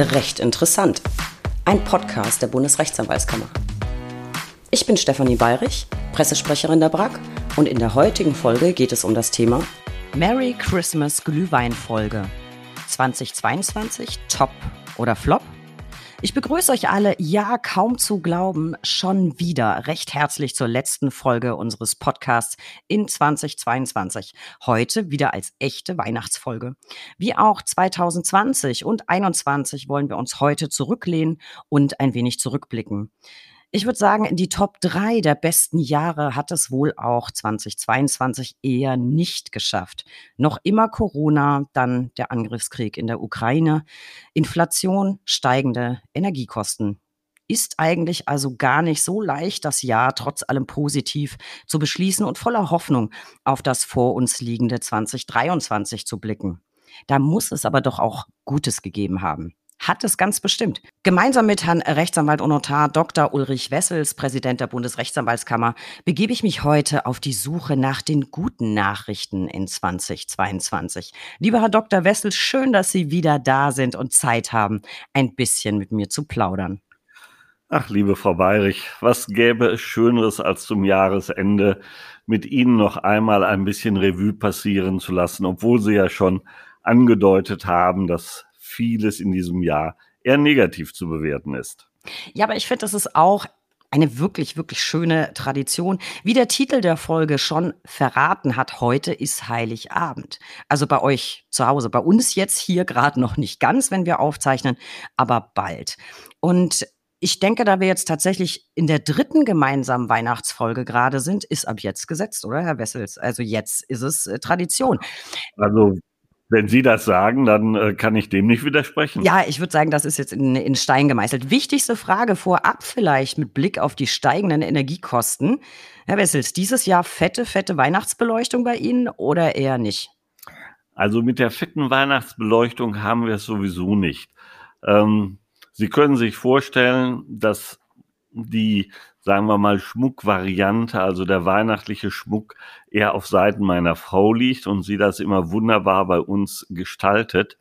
Recht interessant. Ein Podcast der Bundesrechtsanwaltskammer. Ich bin Stefanie Bayrich, Pressesprecherin der BRAG und in der heutigen Folge geht es um das Thema Merry Christmas Glühweinfolge 2022 Top oder Flop? Ich begrüße euch alle, ja, kaum zu glauben, schon wieder recht herzlich zur letzten Folge unseres Podcasts in 2022. Heute wieder als echte Weihnachtsfolge. Wie auch 2020 und 2021 wollen wir uns heute zurücklehnen und ein wenig zurückblicken. Ich würde sagen, in die Top 3 der besten Jahre hat es wohl auch 2022 eher nicht geschafft. Noch immer Corona, dann der Angriffskrieg in der Ukraine, Inflation, steigende Energiekosten. Ist eigentlich also gar nicht so leicht, das Jahr trotz allem positiv zu beschließen und voller Hoffnung auf das vor uns liegende 2023 zu blicken. Da muss es aber doch auch Gutes gegeben haben hat es ganz bestimmt. Gemeinsam mit Herrn Rechtsanwalt und Notar Dr. Ulrich Wessels, Präsident der Bundesrechtsanwaltskammer, begebe ich mich heute auf die Suche nach den guten Nachrichten in 2022. Lieber Herr Dr. Wessels, schön, dass Sie wieder da sind und Zeit haben, ein bisschen mit mir zu plaudern. Ach, liebe Frau Bayrich, was gäbe es Schöneres als zum Jahresende mit Ihnen noch einmal ein bisschen Revue passieren zu lassen, obwohl Sie ja schon angedeutet haben, dass vieles in diesem Jahr eher negativ zu bewerten ist. Ja, aber ich finde, das ist auch eine wirklich, wirklich schöne Tradition. Wie der Titel der Folge schon verraten hat, heute ist Heiligabend. Also bei euch zu Hause, bei uns jetzt hier gerade noch nicht ganz, wenn wir aufzeichnen, aber bald. Und ich denke, da wir jetzt tatsächlich in der dritten gemeinsamen Weihnachtsfolge gerade sind, ist ab jetzt gesetzt, oder Herr Wessels? Also jetzt ist es äh, Tradition. Also wenn Sie das sagen, dann äh, kann ich dem nicht widersprechen. Ja, ich würde sagen, das ist jetzt in, in Stein gemeißelt. Wichtigste Frage vorab vielleicht mit Blick auf die steigenden Energiekosten. Herr Wessels, dieses Jahr fette, fette Weihnachtsbeleuchtung bei Ihnen oder eher nicht? Also mit der fetten Weihnachtsbeleuchtung haben wir es sowieso nicht. Ähm, Sie können sich vorstellen, dass die sagen wir mal, Schmuckvariante, also der weihnachtliche Schmuck, eher auf Seiten meiner Frau liegt und sie das immer wunderbar bei uns gestaltet.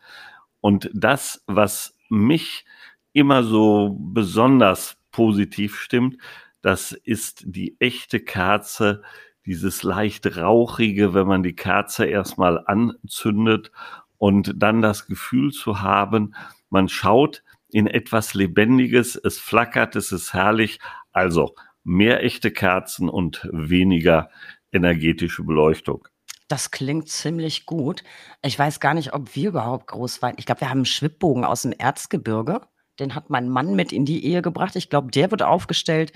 Und das, was mich immer so besonders positiv stimmt, das ist die echte Kerze, dieses leicht rauchige, wenn man die Kerze erstmal anzündet und dann das Gefühl zu haben, man schaut in etwas Lebendiges, es flackert, es ist herrlich, also mehr echte Kerzen und weniger energetische Beleuchtung. Das klingt ziemlich gut. Ich weiß gar nicht, ob wir überhaupt groß waren. Ich glaube, wir haben einen Schwibbogen aus dem Erzgebirge. Den hat mein Mann mit in die Ehe gebracht. Ich glaube, der wird aufgestellt.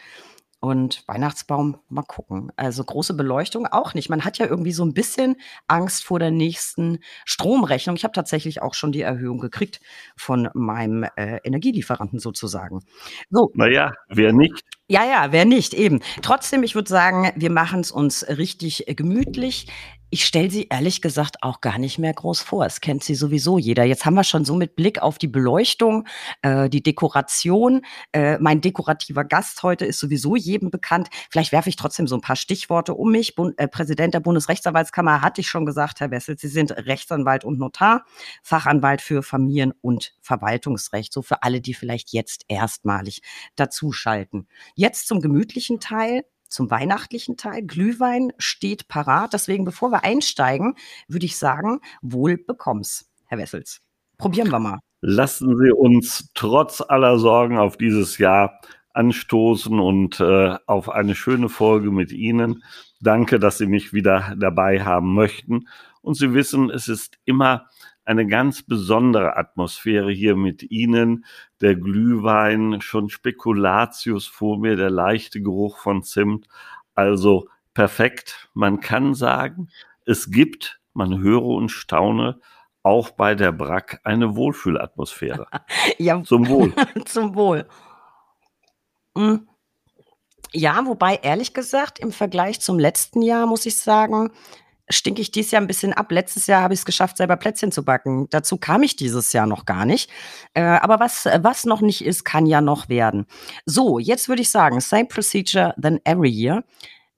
Und Weihnachtsbaum, mal gucken. Also große Beleuchtung auch nicht. Man hat ja irgendwie so ein bisschen Angst vor der nächsten Stromrechnung. Ich habe tatsächlich auch schon die Erhöhung gekriegt von meinem äh, Energielieferanten sozusagen. So. Naja, wer nicht? Ja, ja, wer nicht, eben. Trotzdem, ich würde sagen, wir machen es uns richtig gemütlich. Ich stelle sie ehrlich gesagt auch gar nicht mehr groß vor. Es kennt sie sowieso jeder. Jetzt haben wir schon so mit Blick auf die Beleuchtung, äh, die Dekoration. Äh, mein dekorativer Gast heute ist sowieso jedem bekannt. Vielleicht werfe ich trotzdem so ein paar Stichworte um mich. Bund, äh, Präsident der Bundesrechtsanwaltskammer hatte ich schon gesagt, Herr Wessel, Sie sind Rechtsanwalt und Notar, Fachanwalt für Familien- und Verwaltungsrecht. So für alle, die vielleicht jetzt erstmalig dazuschalten. Jetzt zum gemütlichen Teil zum weihnachtlichen Teil. Glühwein steht parat. Deswegen, bevor wir einsteigen, würde ich sagen, wohl bekomm's, Herr Wessels. Probieren wir mal. Lassen Sie uns trotz aller Sorgen auf dieses Jahr anstoßen und äh, auf eine schöne Folge mit Ihnen. Danke, dass Sie mich wieder dabei haben möchten. Und Sie wissen, es ist immer eine ganz besondere Atmosphäre hier mit Ihnen. Der Glühwein, schon Spekulatius vor mir, der leichte Geruch von Zimt. Also perfekt. Man kann sagen, es gibt, man höre und staune, auch bei der Brack eine Wohlfühlatmosphäre. ja, zum Wohl. zum Wohl. Hm. Ja, wobei ehrlich gesagt, im Vergleich zum letzten Jahr muss ich sagen, stinke ich dieses Jahr ein bisschen ab. Letztes Jahr habe ich es geschafft, selber Plätzchen zu backen. Dazu kam ich dieses Jahr noch gar nicht. Äh, aber was, was noch nicht ist, kann ja noch werden. So, jetzt würde ich sagen, same procedure than every year.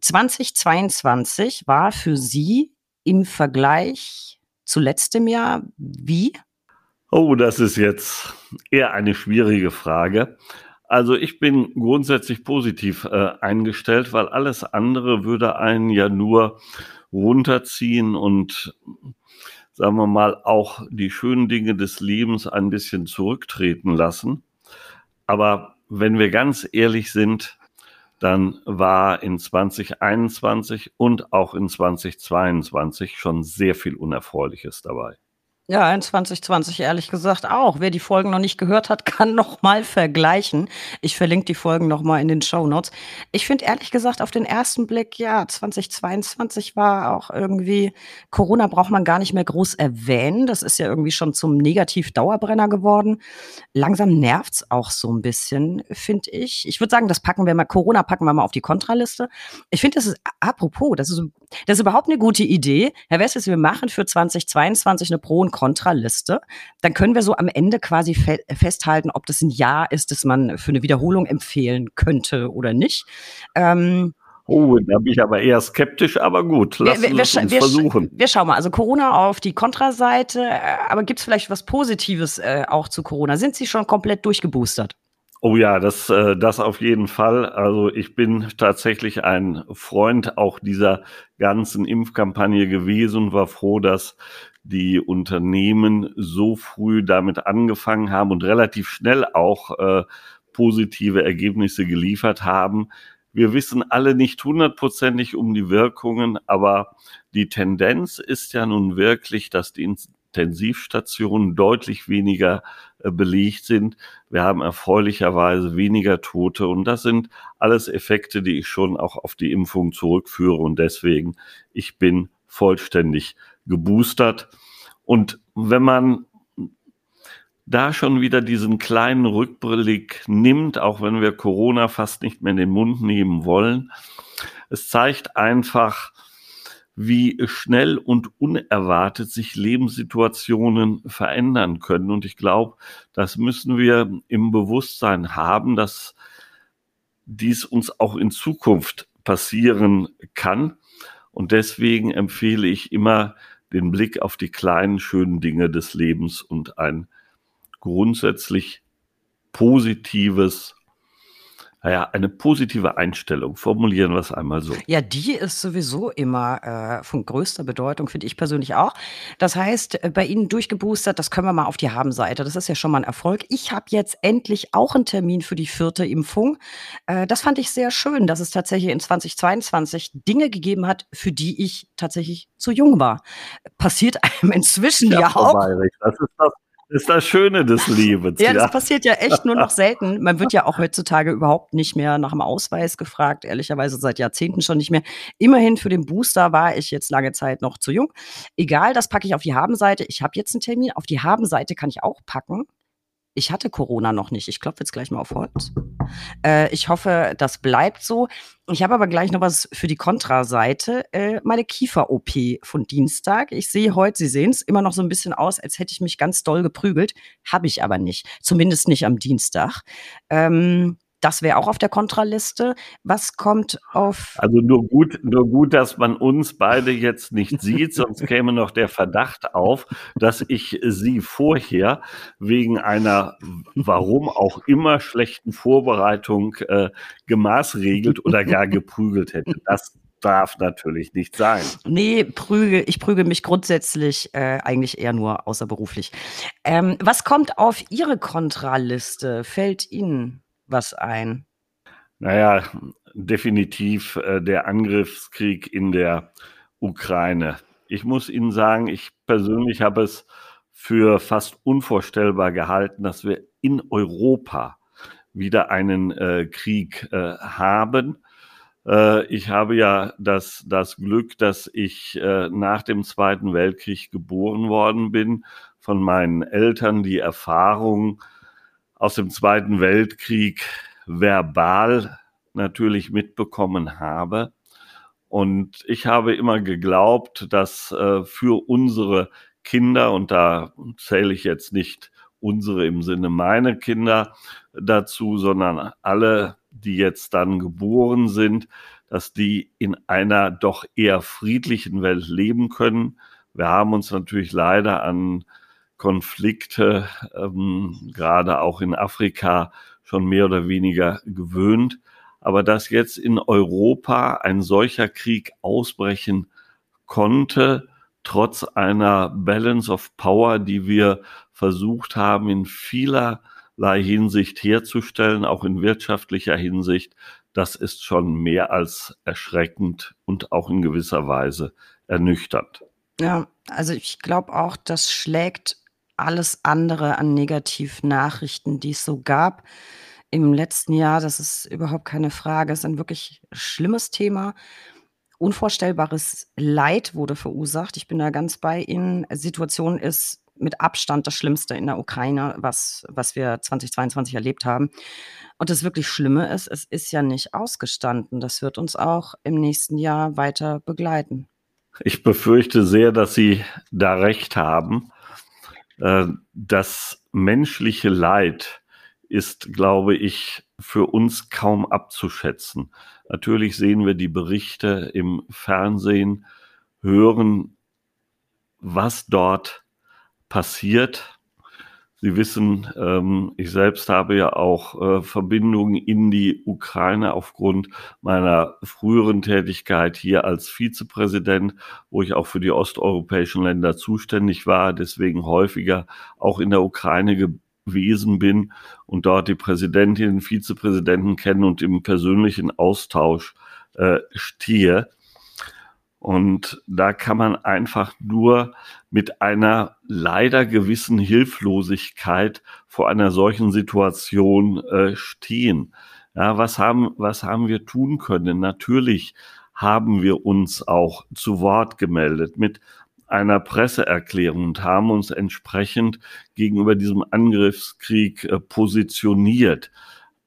2022 war für Sie im Vergleich zu letztem Jahr wie? Oh, das ist jetzt eher eine schwierige Frage. Also ich bin grundsätzlich positiv äh, eingestellt, weil alles andere würde einen ja nur runterziehen und sagen wir mal auch die schönen Dinge des Lebens ein bisschen zurücktreten lassen. Aber wenn wir ganz ehrlich sind, dann war in 2021 und auch in 2022 schon sehr viel Unerfreuliches dabei. Ja, in 2020 ehrlich gesagt auch. Wer die Folgen noch nicht gehört hat, kann noch mal vergleichen. Ich verlinke die Folgen noch mal in den Show Notes. Ich finde ehrlich gesagt auf den ersten Blick, ja, 2022 war auch irgendwie Corona braucht man gar nicht mehr groß erwähnen. Das ist ja irgendwie schon zum Negativ-Dauerbrenner geworden. Langsam nervt's auch so ein bisschen, finde ich. Ich würde sagen, das packen wir mal Corona packen wir mal auf die Kontraliste. Ich finde, das ist apropos, das ist, das ist überhaupt eine gute Idee. Herr Wessels, wir machen für 2022 eine Pro- und Kontraliste. Dann können wir so am Ende quasi fe festhalten, ob das ein Ja ist, das man für eine Wiederholung empfehlen könnte oder nicht. Ähm, Oh, da bin ich aber eher skeptisch, aber gut, lassen wir, wir, wir, uns wir, versuchen. Wir schauen mal, also Corona auf die Kontraseite, äh, aber gibt es vielleicht was Positives äh, auch zu Corona? Sind Sie schon komplett durchgeboostert? Oh ja, das, äh, das auf jeden Fall. Also ich bin tatsächlich ein Freund auch dieser ganzen Impfkampagne gewesen und war froh, dass die Unternehmen so früh damit angefangen haben und relativ schnell auch äh, positive Ergebnisse geliefert haben. Wir wissen alle nicht hundertprozentig um die Wirkungen, aber die Tendenz ist ja nun wirklich, dass die Intensivstationen deutlich weniger belegt sind. Wir haben erfreulicherweise weniger Tote und das sind alles Effekte, die ich schon auch auf die Impfung zurückführe und deswegen, ich bin vollständig geboostert. Und wenn man da schon wieder diesen kleinen Rückblick nimmt, auch wenn wir Corona fast nicht mehr in den Mund nehmen wollen, es zeigt einfach, wie schnell und unerwartet sich Lebenssituationen verändern können. Und ich glaube, das müssen wir im Bewusstsein haben, dass dies uns auch in Zukunft passieren kann. Und deswegen empfehle ich immer den Blick auf die kleinen, schönen Dinge des Lebens und ein grundsätzlich positives naja, eine positive Einstellung. Formulieren wir es einmal so. Ja, die ist sowieso immer äh, von größter Bedeutung, finde ich persönlich auch. Das heißt, äh, bei Ihnen durchgeboostert, das können wir mal auf die Haben-Seite. Das ist ja schon mal ein Erfolg. Ich habe jetzt endlich auch einen Termin für die vierte Impfung. Äh, das fand ich sehr schön, dass es tatsächlich in 2022 Dinge gegeben hat, für die ich tatsächlich zu jung war. Passiert einem inzwischen ja, ja auch. Das ist das ist das Schöne des Lebens. ja, das passiert ja echt nur noch selten. Man wird ja auch heutzutage überhaupt nicht mehr nach dem Ausweis gefragt, ehrlicherweise seit Jahrzehnten schon nicht mehr. Immerhin für den Booster war ich jetzt lange Zeit noch zu jung. Egal, das packe ich auf die Habenseite. Ich habe jetzt einen Termin. Auf die Habenseite kann ich auch packen. Ich hatte Corona noch nicht. Ich klopfe jetzt gleich mal auf Holz. Äh, ich hoffe, das bleibt so. Ich habe aber gleich noch was für die Kontraseite. Äh, meine Kiefer-OP von Dienstag. Ich sehe heute, Sie sehen es, immer noch so ein bisschen aus, als hätte ich mich ganz doll geprügelt. Habe ich aber nicht. Zumindest nicht am Dienstag. Ähm, das wäre auch auf der Kontraliste. Was kommt auf? Also nur gut, nur gut, dass man uns beide jetzt nicht sieht, sonst käme noch der Verdacht auf, dass ich sie vorher wegen einer, warum auch immer schlechten Vorbereitung äh, gemaßregelt oder gar geprügelt hätte. Das darf natürlich nicht sein. Nee, prüge, ich prüge mich grundsätzlich äh, eigentlich eher nur außerberuflich. Ähm, was kommt auf Ihre Kontraliste? Fällt Ihnen was ein? Naja, definitiv äh, der Angriffskrieg in der Ukraine. Ich muss Ihnen sagen, ich persönlich habe es für fast unvorstellbar gehalten, dass wir in Europa wieder einen äh, Krieg äh, haben. Äh, ich habe ja das, das Glück, dass ich äh, nach dem Zweiten Weltkrieg geboren worden bin, von meinen Eltern die Erfahrung aus dem Zweiten Weltkrieg verbal natürlich mitbekommen habe. Und ich habe immer geglaubt, dass äh, für unsere Kinder, und da zähle ich jetzt nicht unsere im Sinne meine Kinder dazu, sondern alle, die jetzt dann geboren sind, dass die in einer doch eher friedlichen Welt leben können. Wir haben uns natürlich leider an Konflikte, ähm, gerade auch in Afrika, schon mehr oder weniger gewöhnt. Aber dass jetzt in Europa ein solcher Krieg ausbrechen konnte, trotz einer Balance of Power, die wir versucht haben, in vielerlei Hinsicht herzustellen, auch in wirtschaftlicher Hinsicht, das ist schon mehr als erschreckend und auch in gewisser Weise ernüchternd. Ja, also ich glaube auch, das schlägt alles andere an Negativnachrichten, die es so gab im letzten Jahr. Das ist überhaupt keine Frage. Es ist ein wirklich schlimmes Thema. Unvorstellbares Leid wurde verursacht. Ich bin da ganz bei Ihnen. Situation ist mit Abstand das Schlimmste in der Ukraine, was, was wir 2022 erlebt haben. Und das wirklich Schlimme ist, es ist ja nicht ausgestanden. Das wird uns auch im nächsten Jahr weiter begleiten. Ich befürchte sehr, dass Sie da recht haben. Äh, das menschliche Leid ist, glaube ich, für uns kaum abzuschätzen. Natürlich sehen wir die Berichte im Fernsehen, hören, was dort passiert. Sie wissen, ähm, ich selbst habe ja auch äh, Verbindungen in die Ukraine aufgrund meiner früheren Tätigkeit hier als Vizepräsident, wo ich auch für die osteuropäischen Länder zuständig war, deswegen häufiger auch in der Ukraine gewesen bin und dort die Präsidentin, Vizepräsidenten kennen und im persönlichen Austausch äh, stehe. Und da kann man einfach nur mit einer leider gewissen Hilflosigkeit vor einer solchen Situation äh, stehen. Ja, was haben, was haben wir tun können? Natürlich haben wir uns auch zu Wort gemeldet mit einer Presseerklärung und haben uns entsprechend gegenüber diesem Angriffskrieg äh, positioniert.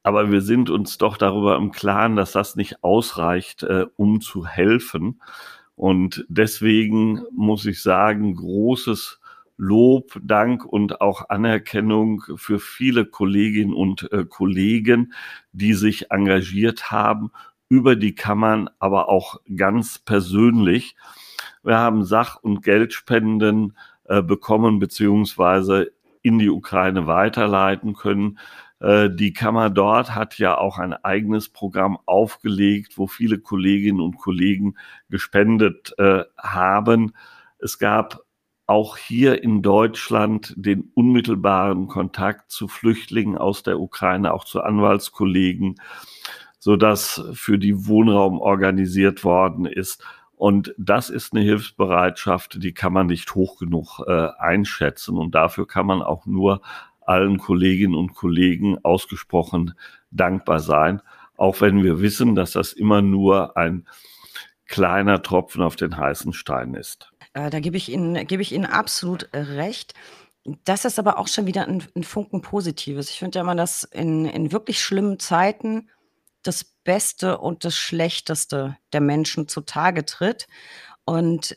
Aber wir sind uns doch darüber im Klaren, dass das nicht ausreicht, äh, um zu helfen. Und deswegen muss ich sagen, großes Lob, Dank und auch Anerkennung für viele Kolleginnen und äh, Kollegen, die sich engagiert haben über die Kammern, aber auch ganz persönlich. Wir haben Sach- und Geldspenden äh, bekommen beziehungsweise in die Ukraine weiterleiten können. Äh, die Kammer dort hat ja auch ein eigenes Programm aufgelegt, wo viele Kolleginnen und Kollegen gespendet äh, haben. Es gab auch hier in Deutschland den unmittelbaren Kontakt zu Flüchtlingen aus der Ukraine, auch zu Anwaltskollegen, so dass für die Wohnraum organisiert worden ist. Und das ist eine Hilfsbereitschaft, die kann man nicht hoch genug äh, einschätzen. Und dafür kann man auch nur allen Kolleginnen und Kollegen ausgesprochen dankbar sein, auch wenn wir wissen, dass das immer nur ein kleiner Tropfen auf den heißen Stein ist. Äh, da gebe ich Ihnen, gebe ich Ihnen absolut recht. Das ist aber auch schon wieder ein, ein Funken Positives. Ich finde ja immer, dass in, in wirklich schlimmen Zeiten das Beste und das Schlechteste der Menschen zutage tritt. Und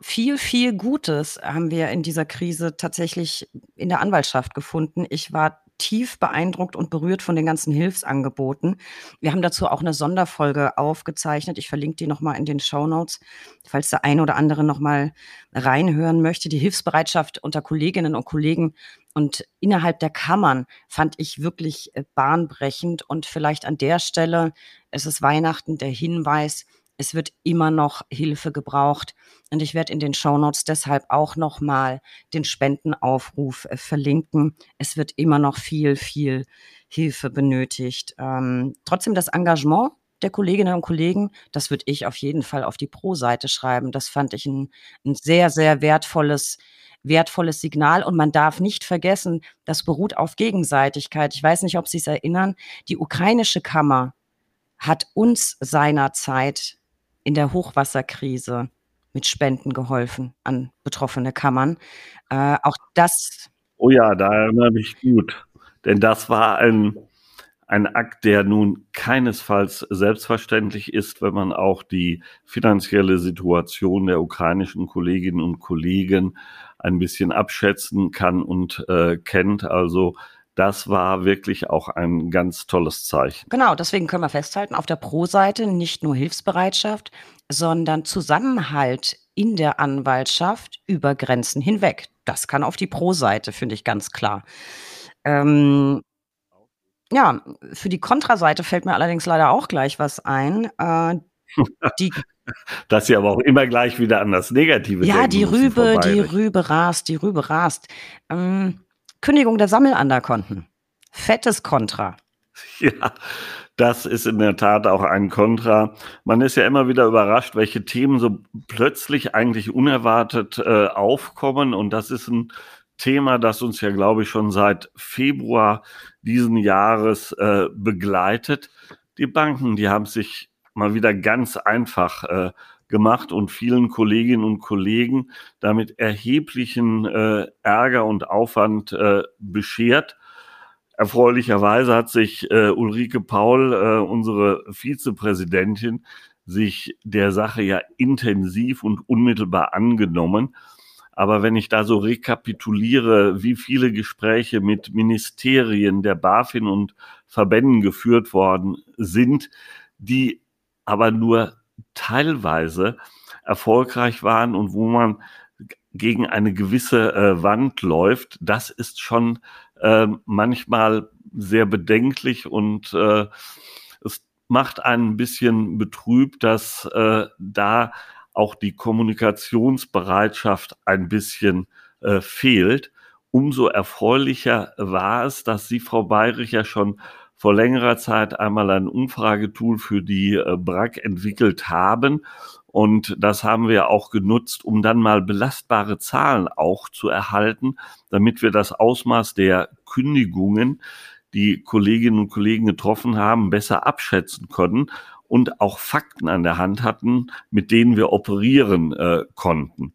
viel, viel Gutes haben wir in dieser Krise tatsächlich in der Anwaltschaft gefunden. Ich war tief beeindruckt und berührt von den ganzen Hilfsangeboten. Wir haben dazu auch eine Sonderfolge aufgezeichnet. Ich verlinke die nochmal in den Show Notes, falls der eine oder andere nochmal reinhören möchte. Die Hilfsbereitschaft unter Kolleginnen und Kollegen und innerhalb der Kammern fand ich wirklich äh, bahnbrechend. Und vielleicht an der Stelle, es ist Weihnachten, der Hinweis, es wird immer noch Hilfe gebraucht. Und ich werde in den Shownotes deshalb auch nochmal den Spendenaufruf äh, verlinken. Es wird immer noch viel, viel Hilfe benötigt. Ähm, trotzdem das Engagement der Kolleginnen und Kollegen, das würde ich auf jeden Fall auf die Pro-Seite schreiben. Das fand ich ein, ein sehr, sehr wertvolles wertvolles Signal. Und man darf nicht vergessen, das beruht auf Gegenseitigkeit. Ich weiß nicht, ob Sie es erinnern. Die ukrainische Kammer hat uns seinerzeit in der Hochwasserkrise mit Spenden geholfen an betroffene Kammern. Äh, auch das. Oh ja, da erinnere ich gut. Denn das war ein, ein Akt, der nun keinesfalls selbstverständlich ist, wenn man auch die finanzielle Situation der ukrainischen Kolleginnen und Kollegen ein bisschen abschätzen kann und äh, kennt. Also das war wirklich auch ein ganz tolles Zeichen. Genau, deswegen können wir festhalten, auf der Pro-Seite nicht nur Hilfsbereitschaft, sondern Zusammenhalt in der Anwaltschaft über Grenzen hinweg. Das kann auf die Pro-Seite, finde ich ganz klar. Ähm, ja, für die Kontraseite fällt mir allerdings leider auch gleich was ein. Äh, die Dass sie aber auch immer gleich wieder an das Negative Ja, die Rübe, die Rübe rast, die Rübe rast. Ähm, Kündigung der Sammelanderkonten. Fettes Kontra. Ja, das ist in der Tat auch ein Kontra. Man ist ja immer wieder überrascht, welche Themen so plötzlich eigentlich unerwartet äh, aufkommen. Und das ist ein Thema, das uns ja, glaube ich, schon seit Februar diesen Jahres äh, begleitet. Die Banken, die haben sich mal wieder ganz einfach äh, gemacht und vielen Kolleginnen und Kollegen damit erheblichen äh, Ärger und Aufwand äh, beschert. Erfreulicherweise hat sich äh, Ulrike Paul, äh, unsere Vizepräsidentin, sich der Sache ja intensiv und unmittelbar angenommen. Aber wenn ich da so rekapituliere, wie viele Gespräche mit Ministerien der BaFin und Verbänden geführt worden sind, die aber nur teilweise erfolgreich waren und wo man gegen eine gewisse äh, Wand läuft, das ist schon äh, manchmal sehr bedenklich und äh, es macht einen ein bisschen betrübt, dass äh, da auch die Kommunikationsbereitschaft ein bisschen äh, fehlt. Umso erfreulicher war es, dass Sie, Frau Bayrich, ja schon vor längerer Zeit einmal ein Umfragetool für die äh, BRAC entwickelt haben. Und das haben wir auch genutzt, um dann mal belastbare Zahlen auch zu erhalten, damit wir das Ausmaß der Kündigungen, die Kolleginnen und Kollegen getroffen haben, besser abschätzen können und auch Fakten an der Hand hatten, mit denen wir operieren äh, konnten.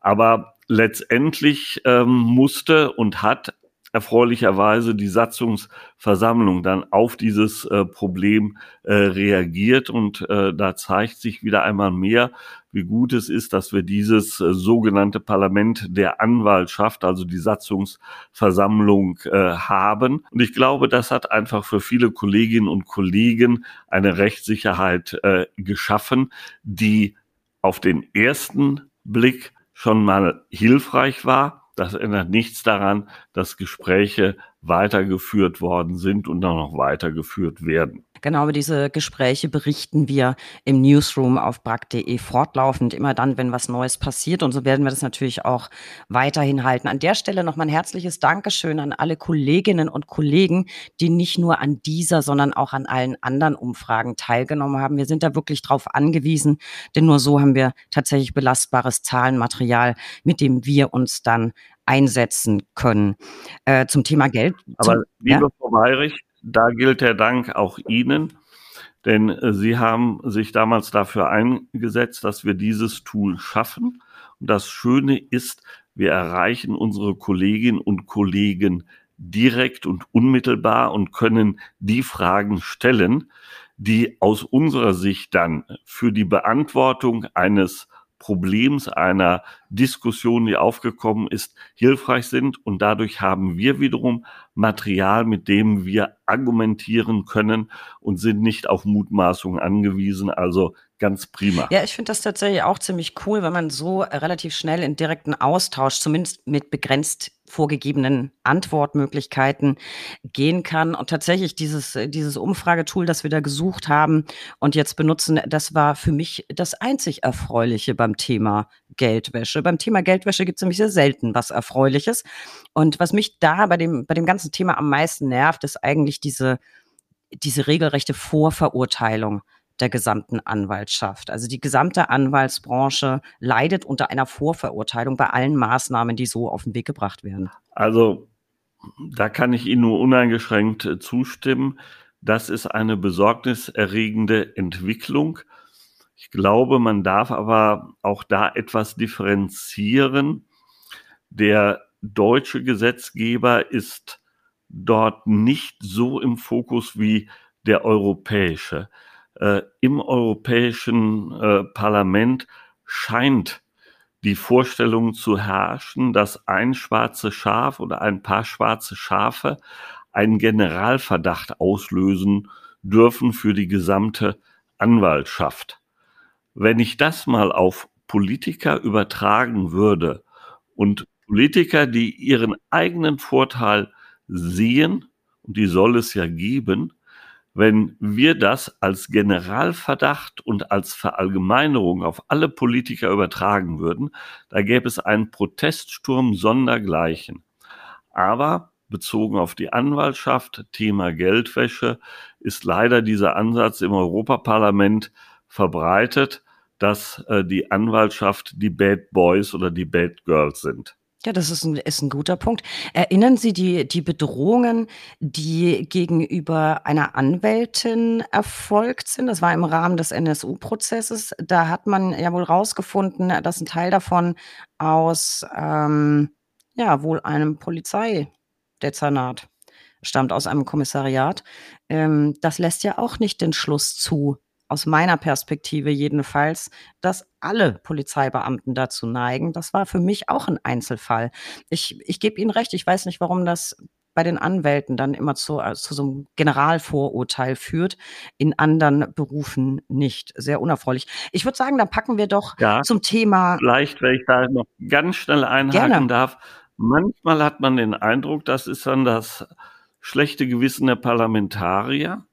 Aber letztendlich ähm, musste und hat erfreulicherweise die Satzungsversammlung dann auf dieses äh, Problem äh, reagiert und äh, da zeigt sich wieder einmal mehr, wie gut es ist, dass wir dieses äh, sogenannte Parlament der Anwaltschaft, also die Satzungsversammlung äh, haben. Und ich glaube, das hat einfach für viele Kolleginnen und Kollegen eine Rechtssicherheit äh, geschaffen, die auf den ersten Blick schon mal hilfreich war das ändert nichts daran, dass Gespräche weitergeführt worden sind und auch noch weitergeführt werden. Genau über diese Gespräche berichten wir im Newsroom auf brack.de fortlaufend, immer dann, wenn was Neues passiert. Und so werden wir das natürlich auch weiterhin halten. An der Stelle nochmal ein herzliches Dankeschön an alle Kolleginnen und Kollegen, die nicht nur an dieser, sondern auch an allen anderen Umfragen teilgenommen haben. Wir sind da wirklich drauf angewiesen, denn nur so haben wir tatsächlich belastbares Zahlenmaterial, mit dem wir uns dann einsetzen können. Äh, zum Thema Geld. Aber zum, liebe ja? Frau Weirich, da gilt der Dank auch Ihnen, denn äh, Sie haben sich damals dafür eingesetzt, dass wir dieses Tool schaffen. Und das Schöne ist, wir erreichen unsere Kolleginnen und Kollegen direkt und unmittelbar und können die Fragen stellen, die aus unserer Sicht dann für die Beantwortung eines Problems, einer Diskussion, die aufgekommen ist, hilfreich sind. Und dadurch haben wir wiederum Material, mit dem wir argumentieren können und sind nicht auf Mutmaßungen angewiesen. Also ganz prima. Ja, ich finde das tatsächlich auch ziemlich cool, wenn man so relativ schnell in direkten Austausch, zumindest mit begrenzt vorgegebenen Antwortmöglichkeiten gehen kann. Und tatsächlich dieses, dieses Umfragetool, das wir da gesucht haben und jetzt benutzen, das war für mich das einzig Erfreuliche beim Thema Geldwäsche. Beim Thema Geldwäsche gibt es nämlich sehr selten was Erfreuliches. Und was mich da bei dem, bei dem ganzen Thema am meisten nervt, ist eigentlich diese, diese regelrechte Vorverurteilung der gesamten Anwaltschaft. Also die gesamte Anwaltsbranche leidet unter einer Vorverurteilung bei allen Maßnahmen, die so auf den Weg gebracht werden. Also da kann ich Ihnen nur uneingeschränkt äh, zustimmen. Das ist eine besorgniserregende Entwicklung. Ich glaube, man darf aber auch da etwas differenzieren. Der deutsche Gesetzgeber ist dort nicht so im Fokus wie der europäische äh, im Europäischen äh, Parlament scheint die Vorstellung zu herrschen, dass ein schwarzes Schaf oder ein paar schwarze Schafe einen Generalverdacht auslösen dürfen für die gesamte Anwaltschaft. Wenn ich das mal auf Politiker übertragen würde und Politiker, die ihren eigenen Vorteil sehen, und die soll es ja geben, wenn wir das als Generalverdacht und als Verallgemeinerung auf alle Politiker übertragen würden, da gäbe es einen Proteststurm sondergleichen. Aber bezogen auf die Anwaltschaft, Thema Geldwäsche, ist leider dieser Ansatz im Europaparlament verbreitet, dass äh, die Anwaltschaft die Bad Boys oder die Bad Girls sind. Ja, das ist ein, ist ein guter Punkt. Erinnern Sie die, die Bedrohungen, die gegenüber einer Anwältin erfolgt sind? Das war im Rahmen des NSU-Prozesses. Da hat man ja wohl rausgefunden, dass ein Teil davon aus ähm, ja wohl einem Polizeidezernat stammt, aus einem Kommissariat. Ähm, das lässt ja auch nicht den Schluss zu, aus meiner Perspektive jedenfalls, dass alle Polizeibeamten dazu neigen. Das war für mich auch ein Einzelfall. Ich, ich gebe Ihnen recht, ich weiß nicht, warum das bei den Anwälten dann immer zu, äh, zu so einem Generalvorurteil führt, in anderen Berufen nicht. Sehr unerfreulich. Ich würde sagen, da packen wir doch ja, zum Thema. Vielleicht, wenn ich da noch ganz schnell einhaken gerne. darf. Manchmal hat man den Eindruck, das ist dann das schlechte Gewissen der Parlamentarier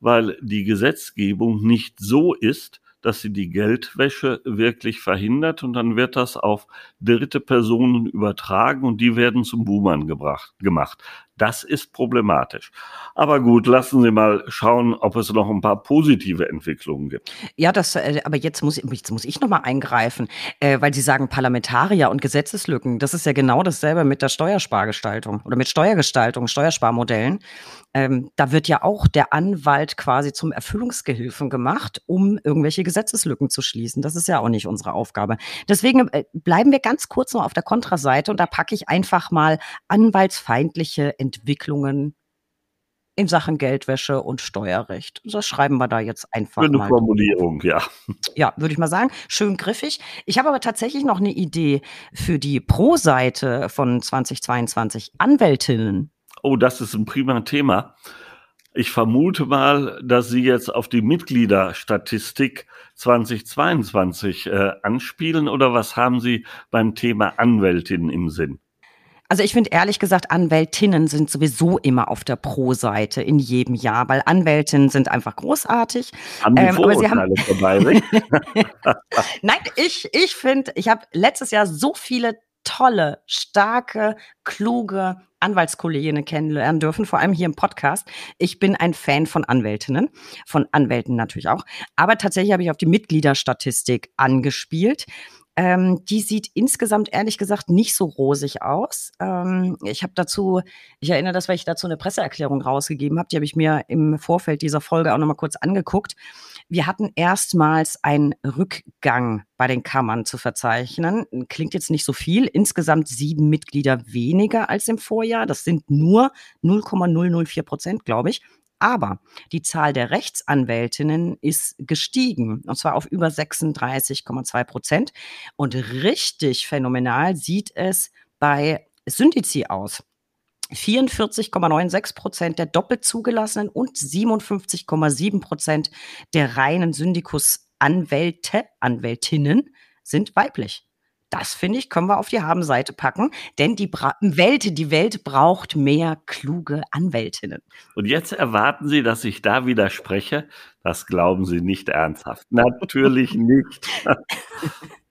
weil die Gesetzgebung nicht so ist, dass sie die Geldwäsche wirklich verhindert und dann wird das auf dritte Personen übertragen und die werden zum Boomern gebracht, gemacht. Das ist problematisch. Aber gut, lassen Sie mal schauen, ob es noch ein paar positive Entwicklungen gibt. Ja, das, äh, aber jetzt muss, jetzt muss ich noch mal eingreifen, äh, weil Sie sagen Parlamentarier und Gesetzeslücken. Das ist ja genau dasselbe mit der Steuerspargestaltung oder mit Steuergestaltung, Steuersparmodellen. Ähm, da wird ja auch der Anwalt quasi zum Erfüllungsgehilfen gemacht, um irgendwelche Gesetzeslücken zu schließen. Das ist ja auch nicht unsere Aufgabe. Deswegen äh, bleiben wir ganz kurz noch auf der Kontraseite und da packe ich einfach mal anwaltsfeindliche Entwicklungen in Sachen Geldwäsche und Steuerrecht. Das schreiben wir da jetzt einfach Für eine mal. Formulierung, ja. Ja, würde ich mal sagen. Schön griffig. Ich habe aber tatsächlich noch eine Idee für die Pro-Seite von 2022. Anwältinnen. Oh, das ist ein prima Thema. Ich vermute mal, dass Sie jetzt auf die Mitgliederstatistik 2022 äh, anspielen oder was haben Sie beim Thema Anwältin im Sinn? Also ich finde ehrlich gesagt, Anwältinnen sind sowieso immer auf der Pro-Seite in jedem Jahr, weil Anwältinnen sind einfach großartig. Haben die ähm, Vorurteile vorbei, Nein, ich, ich finde, ich habe letztes Jahr so viele tolle, starke, kluge Anwaltskolleginnen kennenlernen dürfen, vor allem hier im Podcast. Ich bin ein Fan von Anwältinnen, von Anwälten natürlich auch. Aber tatsächlich habe ich auf die Mitgliederstatistik angespielt. Ähm, die sieht insgesamt ehrlich gesagt nicht so rosig aus. Ähm, ich habe dazu, ich erinnere das, weil ich dazu eine Presseerklärung rausgegeben habe, die habe ich mir im Vorfeld dieser Folge auch nochmal kurz angeguckt. Wir hatten erstmals einen Rückgang bei den Kammern zu verzeichnen. Klingt jetzt nicht so viel. Insgesamt sieben Mitglieder weniger als im Vorjahr. Das sind nur 0,004 Prozent, glaube ich. Aber die Zahl der Rechtsanwältinnen ist gestiegen, und zwar auf über 36,2 Prozent. Und richtig phänomenal sieht es bei Syndizi aus. 44,96 Prozent der doppelt zugelassenen und 57,7 Prozent der reinen Syndikusanwälte, Anwältinnen sind weiblich. Das finde ich, können wir auf die Habenseite packen, denn die Bra Welt, die Welt braucht mehr kluge Anwältinnen. Und jetzt erwarten Sie, dass ich da widerspreche? Das glauben Sie nicht ernsthaft. Natürlich nicht.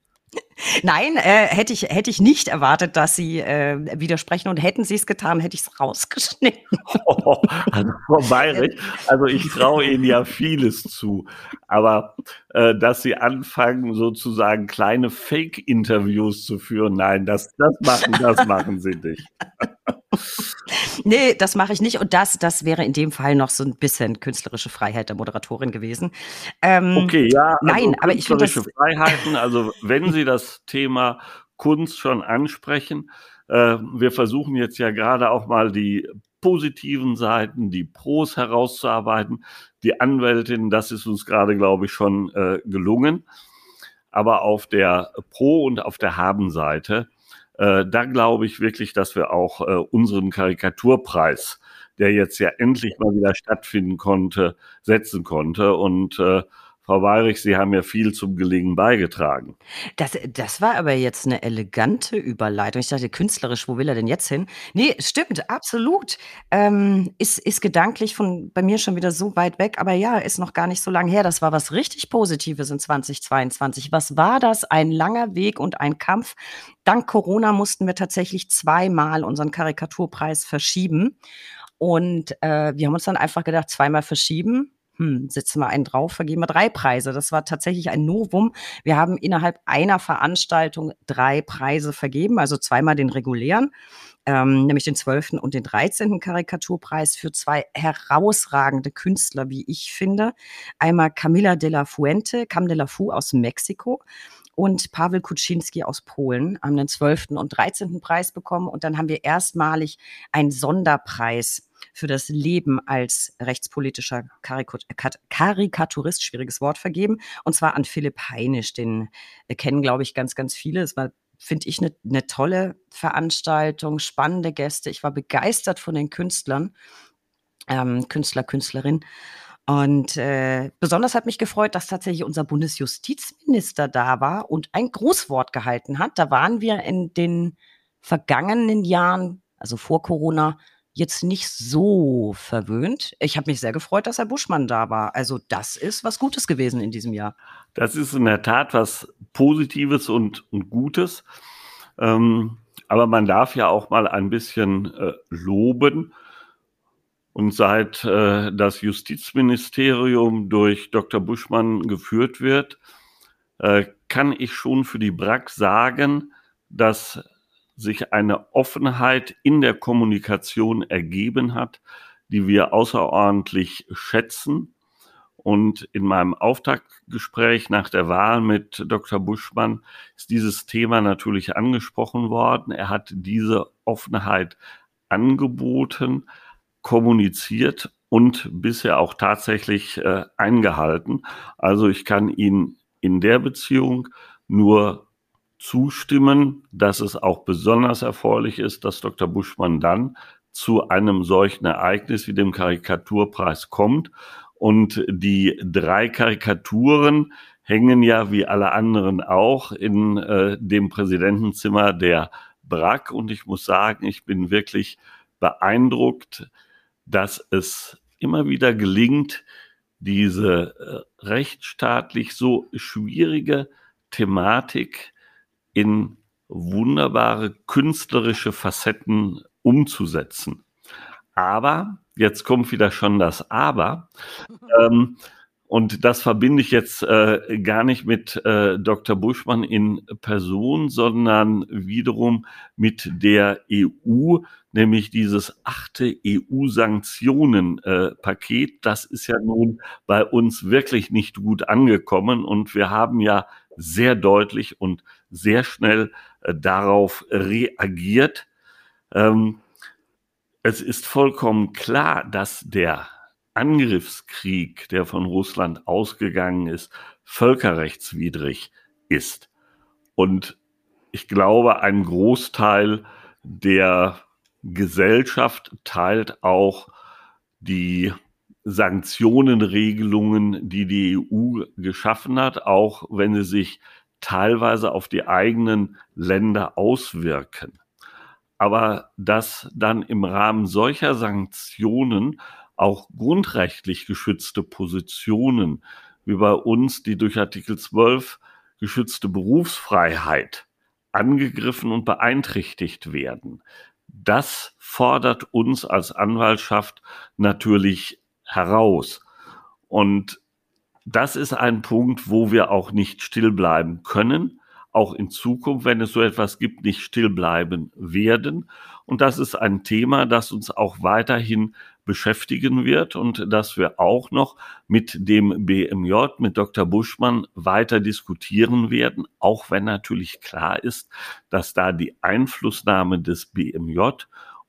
Nein, äh, hätte ich hätte ich nicht erwartet, dass Sie äh, widersprechen und hätten Sie es getan, hätte ich es rausgeschnitten. Oh, also Frau Bayrich, also ich traue Ihnen ja vieles zu, aber äh, dass Sie anfangen, sozusagen kleine Fake-Interviews zu führen, nein, das das machen das machen Sie nicht. nee, das mache ich nicht. Und das, das wäre in dem Fall noch so ein bisschen künstlerische Freiheit der Moderatorin gewesen. Ähm, okay, ja. Also nein, aber ich finde das. Freiheiten, also wenn Sie das Thema Kunst schon ansprechen, äh, wir versuchen jetzt ja gerade auch mal die positiven Seiten, die Pros herauszuarbeiten. Die Anwältin, das ist uns gerade, glaube ich, schon äh, gelungen. Aber auf der Pro- und auf der Haben-Seite äh, da glaube ich wirklich, dass wir auch äh, unseren Karikaturpreis, der jetzt ja endlich mal wieder stattfinden konnte, setzen konnte. Und äh, Frau Weirich, Sie haben ja viel zum Gelingen beigetragen. Das, das war aber jetzt eine elegante Überleitung. Ich dachte, künstlerisch, wo will er denn jetzt hin? Nee, stimmt, absolut. Ähm, ist, ist gedanklich von bei mir schon wieder so weit weg, aber ja, ist noch gar nicht so lange her. Das war was richtig Positives in 2022. Was war das? Ein langer Weg und ein Kampf. Dank Corona mussten wir tatsächlich zweimal unseren Karikaturpreis verschieben. Und äh, wir haben uns dann einfach gedacht, zweimal verschieben, hm, setzen wir einen drauf, vergeben wir drei Preise. Das war tatsächlich ein Novum. Wir haben innerhalb einer Veranstaltung drei Preise vergeben, also zweimal den regulären, ähm, nämlich den 12. und den 13. Karikaturpreis für zwei herausragende Künstler, wie ich finde. Einmal Camila de la Fuente, Cam de la Fu aus Mexiko und Pavel Kuczynski aus Polen haben den 12. und 13. Preis bekommen. Und dann haben wir erstmalig einen Sonderpreis für das Leben als rechtspolitischer Karikaturist, schwieriges Wort, vergeben. Und zwar an Philipp Heinisch. Den kennen, glaube ich, ganz, ganz viele. Es war finde ich eine ne tolle Veranstaltung, spannende Gäste. Ich war begeistert von den Künstlern, ähm, Künstler, Künstlerin. Und äh, besonders hat mich gefreut, dass tatsächlich unser Bundesjustizminister da war und ein Grußwort gehalten hat. Da waren wir in den vergangenen Jahren, also vor Corona, jetzt nicht so verwöhnt. Ich habe mich sehr gefreut, dass Herr Buschmann da war. Also das ist was Gutes gewesen in diesem Jahr. Das ist in der Tat was Positives und, und Gutes. Ähm, aber man darf ja auch mal ein bisschen äh, loben. Und seit äh, das Justizministerium durch Dr. Buschmann geführt wird, äh, kann ich schon für die BRAC sagen, dass sich eine Offenheit in der Kommunikation ergeben hat, die wir außerordentlich schätzen. Und in meinem Auftaktgespräch nach der Wahl mit Dr. Buschmann ist dieses Thema natürlich angesprochen worden. Er hat diese Offenheit angeboten kommuniziert und bisher auch tatsächlich äh, eingehalten. Also ich kann Ihnen in der Beziehung nur zustimmen, dass es auch besonders erforderlich ist, dass Dr. Buschmann dann zu einem solchen Ereignis wie dem Karikaturpreis kommt. Und die drei Karikaturen hängen ja wie alle anderen auch in äh, dem Präsidentenzimmer der BRAC. Und ich muss sagen, ich bin wirklich beeindruckt, dass es immer wieder gelingt, diese äh, rechtsstaatlich so schwierige Thematik in wunderbare künstlerische Facetten umzusetzen. Aber, jetzt kommt wieder schon das Aber, ähm, und das verbinde ich jetzt äh, gar nicht mit äh, Dr. Buschmann in Person, sondern wiederum mit der EU, nämlich dieses achte EU-Sanktionen-Paket. Äh, das ist ja nun bei uns wirklich nicht gut angekommen und wir haben ja sehr deutlich und sehr schnell äh, darauf reagiert. Ähm, es ist vollkommen klar, dass der Angriffskrieg, der von Russland ausgegangen ist, völkerrechtswidrig ist. Und ich glaube, ein Großteil der Gesellschaft teilt auch die Sanktionenregelungen, die die EU geschaffen hat, auch wenn sie sich teilweise auf die eigenen Länder auswirken. Aber dass dann im Rahmen solcher Sanktionen auch grundrechtlich geschützte Positionen, wie bei uns die durch Artikel 12 geschützte Berufsfreiheit, angegriffen und beeinträchtigt werden. Das fordert uns als Anwaltschaft natürlich heraus. Und das ist ein Punkt, wo wir auch nicht still bleiben können, auch in Zukunft, wenn es so etwas gibt, nicht still bleiben werden. Und das ist ein Thema, das uns auch weiterhin beschäftigen wird und dass wir auch noch mit dem BMJ, mit Dr. Buschmann weiter diskutieren werden, auch wenn natürlich klar ist, dass da die Einflussnahme des BMJ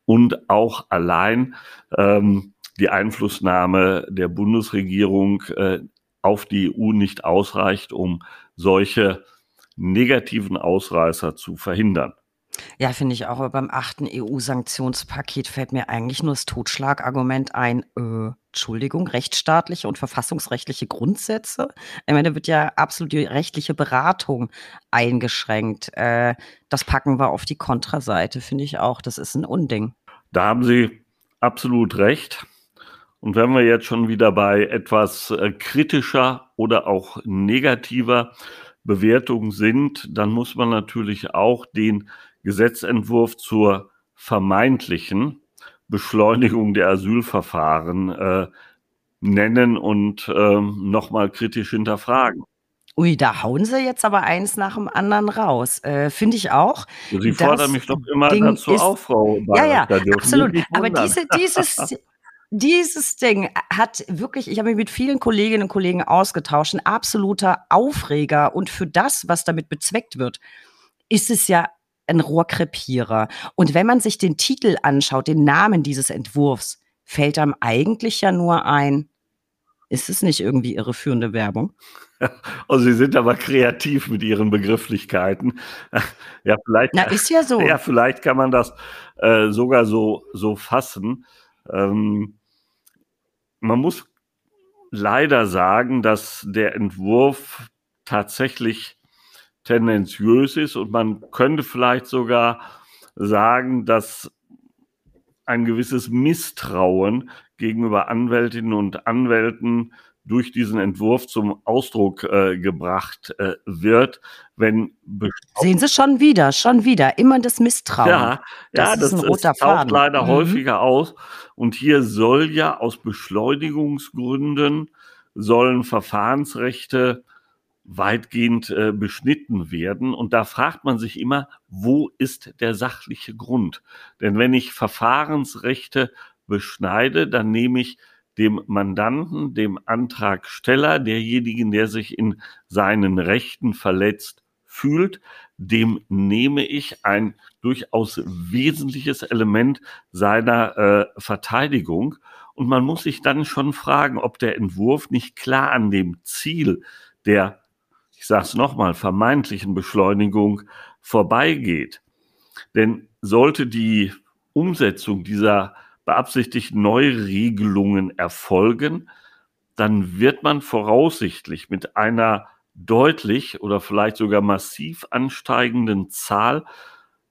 und auch allein ähm, die Einflussnahme der Bundesregierung äh, auf die EU nicht ausreicht, um solche negativen Ausreißer zu verhindern. Ja, finde ich auch. Aber beim achten EU-Sanktionspaket fällt mir eigentlich nur das Totschlagargument ein. Äh, Entschuldigung, rechtsstaatliche und verfassungsrechtliche Grundsätze. Ich meine, da wird ja absolut die rechtliche Beratung eingeschränkt. Äh, das packen wir auf die Kontraseite, finde ich auch. Das ist ein Unding. Da haben Sie absolut recht. Und wenn wir jetzt schon wieder bei etwas äh, kritischer oder auch negativer Bewertung sind, dann muss man natürlich auch den Gesetzentwurf zur vermeintlichen Beschleunigung der Asylverfahren äh, nennen und ähm, nochmal kritisch hinterfragen. Ui, da hauen sie jetzt aber eins nach dem anderen raus. Äh, Finde ich auch. Sie fordern mich doch immer Ding dazu auf, Frau Bayer. Ja, ja, absolut. Aber diese, dieses, dieses Ding hat wirklich, ich habe mich mit vielen Kolleginnen und Kollegen ausgetauscht, ein absoluter Aufreger. Und für das, was damit bezweckt wird, ist es ja ein Rohrkrepierer. Und wenn man sich den Titel anschaut, den Namen dieses Entwurfs, fällt einem eigentlich ja nur ein, ist es nicht irgendwie irreführende Werbung? Also Sie sind aber kreativ mit Ihren Begrifflichkeiten. Ja, vielleicht. Na, ist ja so. Ja, vielleicht kann man das äh, sogar so, so fassen. Ähm, man muss leider sagen, dass der Entwurf tatsächlich tendenziös ist und man könnte vielleicht sogar sagen, dass ein gewisses Misstrauen gegenüber Anwältinnen und Anwälten durch diesen Entwurf zum Ausdruck äh, gebracht äh, wird, wenn sehen Sie schon wieder, schon wieder immer das Misstrauen. Ja, das ja, das, ist ein roter das taucht leider mhm. häufiger aus. Und hier soll ja aus Beschleunigungsgründen sollen Verfahrensrechte weitgehend äh, beschnitten werden. Und da fragt man sich immer, wo ist der sachliche Grund? Denn wenn ich Verfahrensrechte beschneide, dann nehme ich dem Mandanten, dem Antragsteller, derjenigen, der sich in seinen Rechten verletzt fühlt, dem nehme ich ein durchaus wesentliches Element seiner äh, Verteidigung. Und man muss sich dann schon fragen, ob der Entwurf nicht klar an dem Ziel der ich sage es nochmal, vermeintlichen Beschleunigung vorbeigeht. Denn sollte die Umsetzung dieser beabsichtigten Neuregelungen erfolgen, dann wird man voraussichtlich mit einer deutlich oder vielleicht sogar massiv ansteigenden Zahl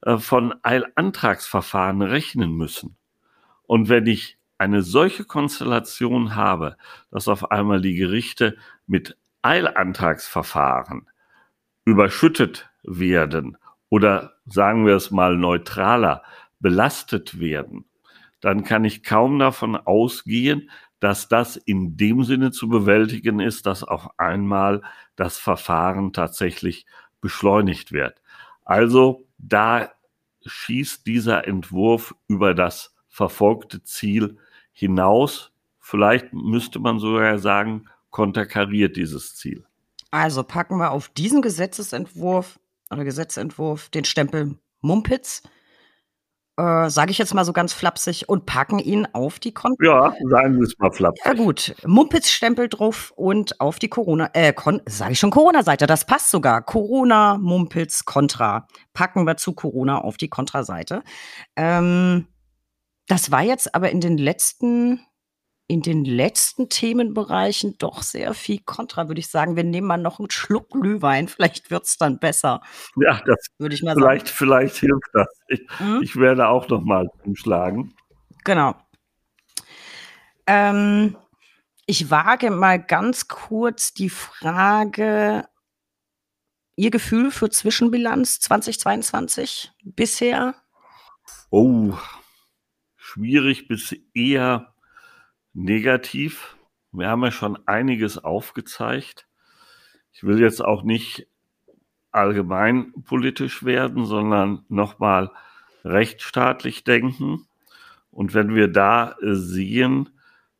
äh, von Eilantragsverfahren rechnen müssen. Und wenn ich eine solche Konstellation habe, dass auf einmal die Gerichte mit Eilantragsverfahren überschüttet werden oder sagen wir es mal neutraler belastet werden, dann kann ich kaum davon ausgehen, dass das in dem Sinne zu bewältigen ist, dass auf einmal das Verfahren tatsächlich beschleunigt wird. Also da schießt dieser Entwurf über das verfolgte Ziel hinaus. Vielleicht müsste man sogar sagen, konterkariert dieses Ziel. Also packen wir auf diesen Gesetzesentwurf oder Gesetzentwurf den Stempel Mumpitz, äh, sage ich jetzt mal so ganz flapsig, und packen ihn auf die Kon Ja, sagen Sie es mal flapsig. Ja gut, Mumpitz-Stempel drauf und auf die Corona, äh, sage ich schon Corona-Seite, das passt sogar. Corona, Mumpitz, Contra. Packen wir zu Corona auf die Kontra-Seite. Ähm, das war jetzt aber in den letzten in den letzten Themenbereichen doch sehr viel Kontra, würde ich sagen. Wir nehmen mal noch einen Schluck Glühwein, vielleicht wird es dann besser. Ja, das würde ich mal vielleicht, sagen. Vielleicht hilft das. Ich, hm? ich werde auch noch mal umschlagen. Genau. Ähm, ich wage mal ganz kurz die Frage, Ihr Gefühl für Zwischenbilanz 2022 bisher? Oh, schwierig bis eher negativ. Wir haben ja schon einiges aufgezeigt. Ich will jetzt auch nicht allgemein politisch werden, sondern nochmal rechtsstaatlich denken. Und wenn wir da sehen,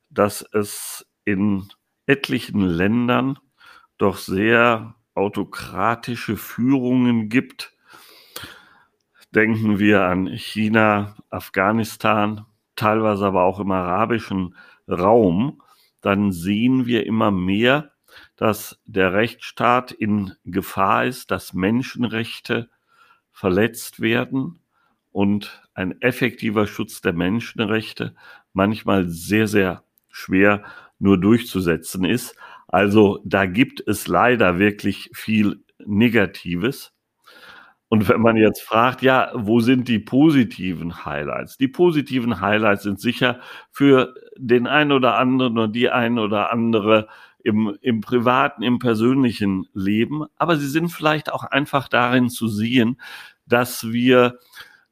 dass es in etlichen Ländern doch sehr autokratische Führungen gibt, denken wir an China, Afghanistan, teilweise aber auch im arabischen Raum, dann sehen wir immer mehr, dass der Rechtsstaat in Gefahr ist, dass Menschenrechte verletzt werden und ein effektiver Schutz der Menschenrechte manchmal sehr, sehr schwer nur durchzusetzen ist. Also da gibt es leider wirklich viel Negatives. Und wenn man jetzt fragt, ja, wo sind die positiven Highlights? Die positiven Highlights sind sicher für den einen oder anderen oder die ein oder andere im, im privaten, im persönlichen Leben. Aber sie sind vielleicht auch einfach darin zu sehen, dass wir,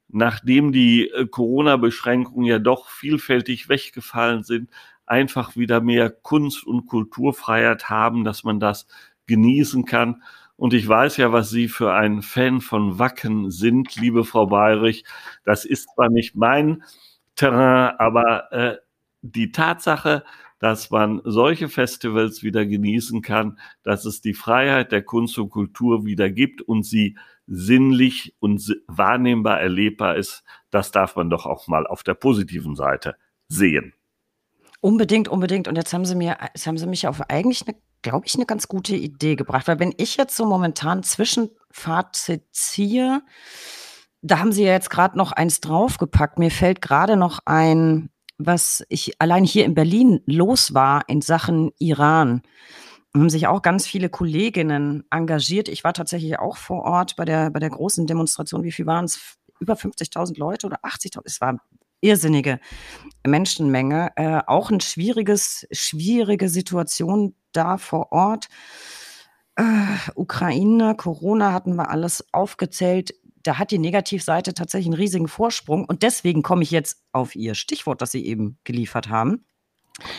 nachdem die äh, Corona-Beschränkungen ja doch vielfältig weggefallen sind, einfach wieder mehr Kunst- und Kulturfreiheit haben, dass man das genießen kann. Und ich weiß ja, was Sie für ein Fan von Wacken sind, liebe Frau Bayrich. Das ist zwar nicht mein Terrain, aber äh, die Tatsache, dass man solche Festivals wieder genießen kann, dass es die Freiheit der Kunst und Kultur wieder gibt und sie sinnlich und wahrnehmbar erlebbar ist, das darf man doch auch mal auf der positiven Seite sehen. Unbedingt, unbedingt. Und jetzt haben Sie mir, jetzt haben Sie mich auf eigentlich eine glaube ich, eine ganz gute Idee gebracht. Weil wenn ich jetzt so momentan Zwischenfazit ziehe, da haben Sie ja jetzt gerade noch eins draufgepackt. Mir fällt gerade noch ein, was ich allein hier in Berlin los war in Sachen Iran. Da haben sich auch ganz viele Kolleginnen engagiert. Ich war tatsächlich auch vor Ort bei der, bei der großen Demonstration. Wie viel waren es? Über 50.000 Leute oder 80.000? Es war irrsinnige Menschenmenge. Äh, auch ein schwieriges, schwierige Situation da vor Ort. Äh, Ukraine, Corona hatten wir alles aufgezählt. Da hat die Negativseite tatsächlich einen riesigen Vorsprung. Und deswegen komme ich jetzt auf Ihr Stichwort, das Sie eben geliefert haben.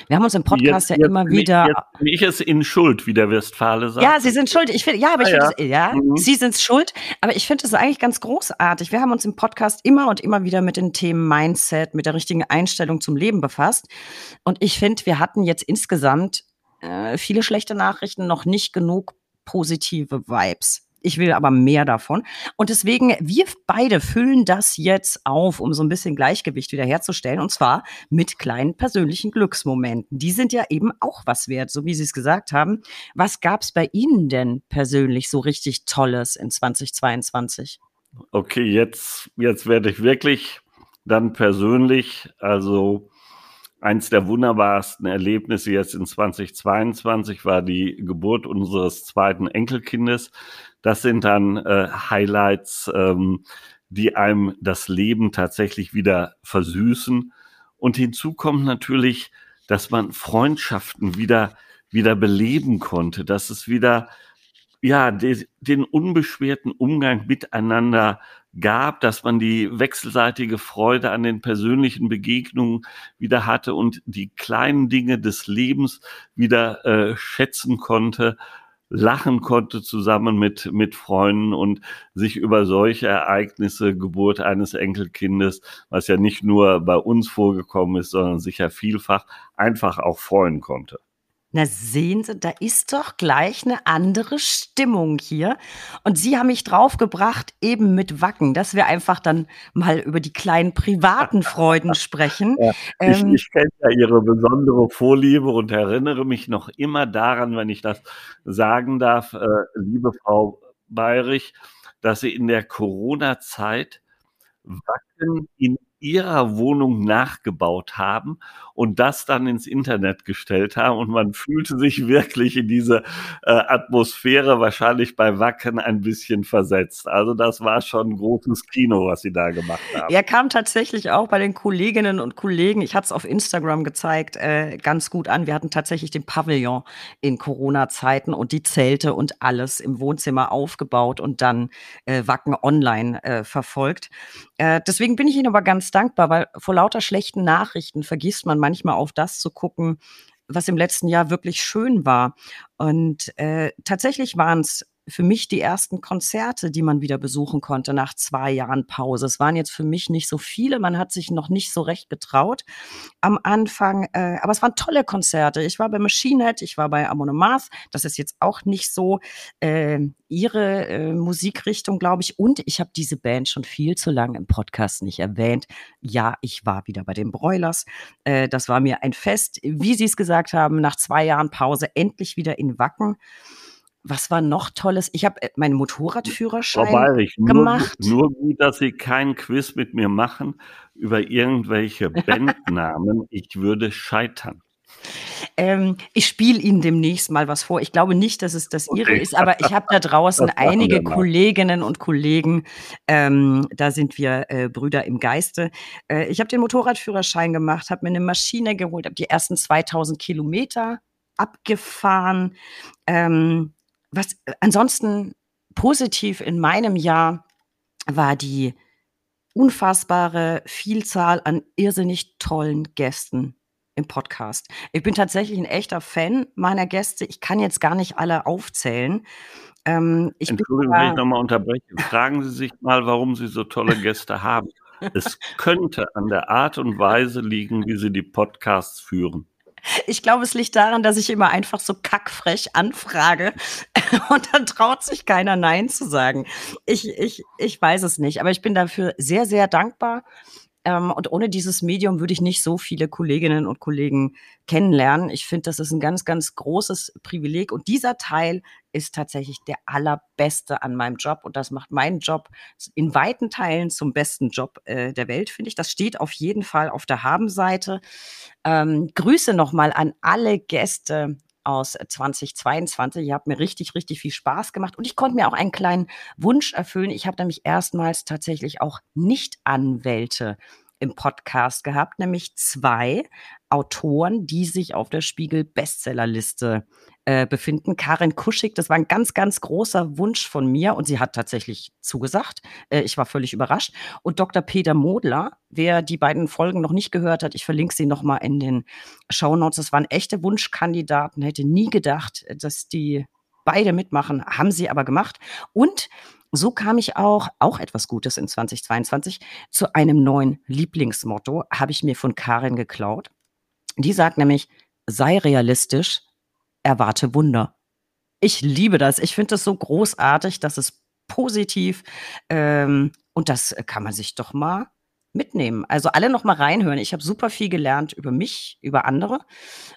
Wir haben uns im Podcast jetzt, ja immer wieder. Jetzt bin ich es in Schuld, wie der Westfale sagt. Ja, Sie sind schuld. Ich finde, ja, aber ich ah, finde, ja, ja mhm. Sie sind schuld. Aber ich finde es eigentlich ganz großartig. Wir haben uns im Podcast immer und immer wieder mit den Themen Mindset, mit der richtigen Einstellung zum Leben befasst. Und ich finde, wir hatten jetzt insgesamt äh, viele schlechte Nachrichten, noch nicht genug positive Vibes. Ich will aber mehr davon. Und deswegen, wir beide füllen das jetzt auf, um so ein bisschen Gleichgewicht wiederherzustellen. Und zwar mit kleinen persönlichen Glücksmomenten. Die sind ja eben auch was wert, so wie Sie es gesagt haben. Was gab es bei Ihnen denn persönlich so richtig Tolles in 2022? Okay, jetzt, jetzt werde ich wirklich dann persönlich, also Eins der wunderbarsten Erlebnisse jetzt in 2022 war die Geburt unseres zweiten Enkelkindes. Das sind dann äh, Highlights, ähm, die einem das Leben tatsächlich wieder versüßen. Und hinzu kommt natürlich, dass man Freundschaften wieder, wieder beleben konnte, dass es wieder, ja, de, den unbeschwerten Umgang miteinander gab, dass man die wechselseitige Freude an den persönlichen Begegnungen wieder hatte und die kleinen Dinge des Lebens wieder äh, schätzen konnte, lachen konnte zusammen mit, mit Freunden und sich über solche Ereignisse, Geburt eines Enkelkindes, was ja nicht nur bei uns vorgekommen ist, sondern sicher vielfach, einfach auch freuen konnte. Na sehen Sie, da ist doch gleich eine andere Stimmung hier. Und Sie haben mich draufgebracht, eben mit Wacken, dass wir einfach dann mal über die kleinen privaten Freuden sprechen. Ja, ähm, ich, ich kenne ja Ihre besondere Vorliebe und erinnere mich noch immer daran, wenn ich das sagen darf, äh, liebe Frau Bayrich, dass Sie in der Corona-Zeit Wacken in ihrer Wohnung nachgebaut haben und das dann ins Internet gestellt haben. Und man fühlte sich wirklich in diese äh, Atmosphäre wahrscheinlich bei Wacken ein bisschen versetzt. Also das war schon ein großes Kino, was sie da gemacht haben. Er kam tatsächlich auch bei den Kolleginnen und Kollegen, ich hatte es auf Instagram gezeigt, äh, ganz gut an. Wir hatten tatsächlich den Pavillon in Corona-Zeiten und die Zelte und alles im Wohnzimmer aufgebaut und dann äh, Wacken online äh, verfolgt. Äh, deswegen bin ich Ihnen aber ganz dankbar, weil vor lauter schlechten Nachrichten vergisst man manchmal auf das zu gucken, was im letzten Jahr wirklich schön war. Und äh, tatsächlich waren es für mich die ersten Konzerte, die man wieder besuchen konnte nach zwei Jahren Pause. Es waren jetzt für mich nicht so viele, man hat sich noch nicht so recht getraut am Anfang, äh, aber es waren tolle Konzerte. Ich war bei Machine Head, ich war bei Amon Mars, das ist jetzt auch nicht so äh, ihre äh, Musikrichtung, glaube ich. Und ich habe diese Band schon viel zu lange im Podcast nicht erwähnt. Ja, ich war wieder bei den Broilers. Äh, das war mir ein Fest, wie Sie es gesagt haben, nach zwei Jahren Pause endlich wieder in Wacken. Was war noch Tolles? Ich habe äh, meinen Motorradführerschein Bayerich, gemacht. Nur, nur gut, dass Sie keinen Quiz mit mir machen über irgendwelche Bandnamen. ich würde scheitern. Ähm, ich spiele Ihnen demnächst mal was vor. Ich glaube nicht, dass es das Ihre ist, aber ich habe da draußen einige Kolleginnen und Kollegen. Ähm, da sind wir äh, Brüder im Geiste. Äh, ich habe den Motorradführerschein gemacht, habe mir eine Maschine geholt, habe die ersten 2000 Kilometer abgefahren. Ähm, was äh, ansonsten positiv in meinem Jahr war die unfassbare Vielzahl an irrsinnig tollen Gästen im Podcast. Ich bin tatsächlich ein echter Fan meiner Gäste. Ich kann jetzt gar nicht alle aufzählen. Ähm, ich Entschuldigung, wenn ich nochmal unterbreche. Fragen Sie sich mal, warum Sie so tolle Gäste haben. Es könnte an der Art und Weise liegen, wie Sie die Podcasts führen. Ich glaube, es liegt daran, dass ich immer einfach so kackfrech anfrage und dann traut sich keiner Nein zu sagen. Ich, ich, ich weiß es nicht, aber ich bin dafür sehr, sehr dankbar. Ähm, und ohne dieses Medium würde ich nicht so viele Kolleginnen und Kollegen kennenlernen. Ich finde, das ist ein ganz, ganz großes Privileg. Und dieser Teil ist tatsächlich der allerbeste an meinem Job. Und das macht meinen Job in weiten Teilen zum besten Job äh, der Welt, finde ich. Das steht auf jeden Fall auf der Habenseite. Ähm, Grüße nochmal an alle Gäste aus 2022. Ihr habt mir richtig, richtig viel Spaß gemacht und ich konnte mir auch einen kleinen Wunsch erfüllen. Ich habe nämlich erstmals tatsächlich auch Nicht-Anwälte im Podcast gehabt, nämlich zwei Autoren, die sich auf der Spiegel Bestsellerliste äh, befinden. Karin Kuschig, das war ein ganz, ganz großer Wunsch von mir und sie hat tatsächlich zugesagt. Äh, ich war völlig überrascht. Und Dr. Peter Modler, wer die beiden Folgen noch nicht gehört hat, ich verlinke sie nochmal in den Show Notes. Das waren echte Wunschkandidaten. Hätte nie gedacht, dass die beide mitmachen, haben sie aber gemacht. Und so kam ich auch, auch etwas Gutes in 2022, zu einem neuen Lieblingsmotto, habe ich mir von Karin geklaut. Die sagt nämlich, sei realistisch, erwarte Wunder. Ich liebe das. Ich finde das so großartig, das ist positiv ähm, und das kann man sich doch mal mitnehmen. Also alle noch mal reinhören. Ich habe super viel gelernt über mich, über andere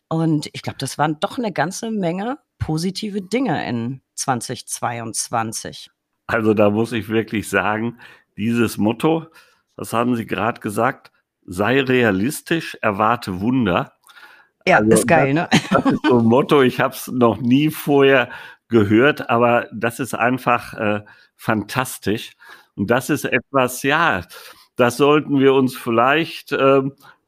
und ich glaube, das waren doch eine ganze Menge positive Dinge in 2022. Also da muss ich wirklich sagen, dieses Motto, das haben Sie gerade gesagt, sei realistisch, erwarte Wunder. Ja, also ist geil, das, ne? Das ist so ein Motto, ich habe es noch nie vorher gehört, aber das ist einfach äh, fantastisch. Und das ist etwas, ja, das sollten wir uns vielleicht äh,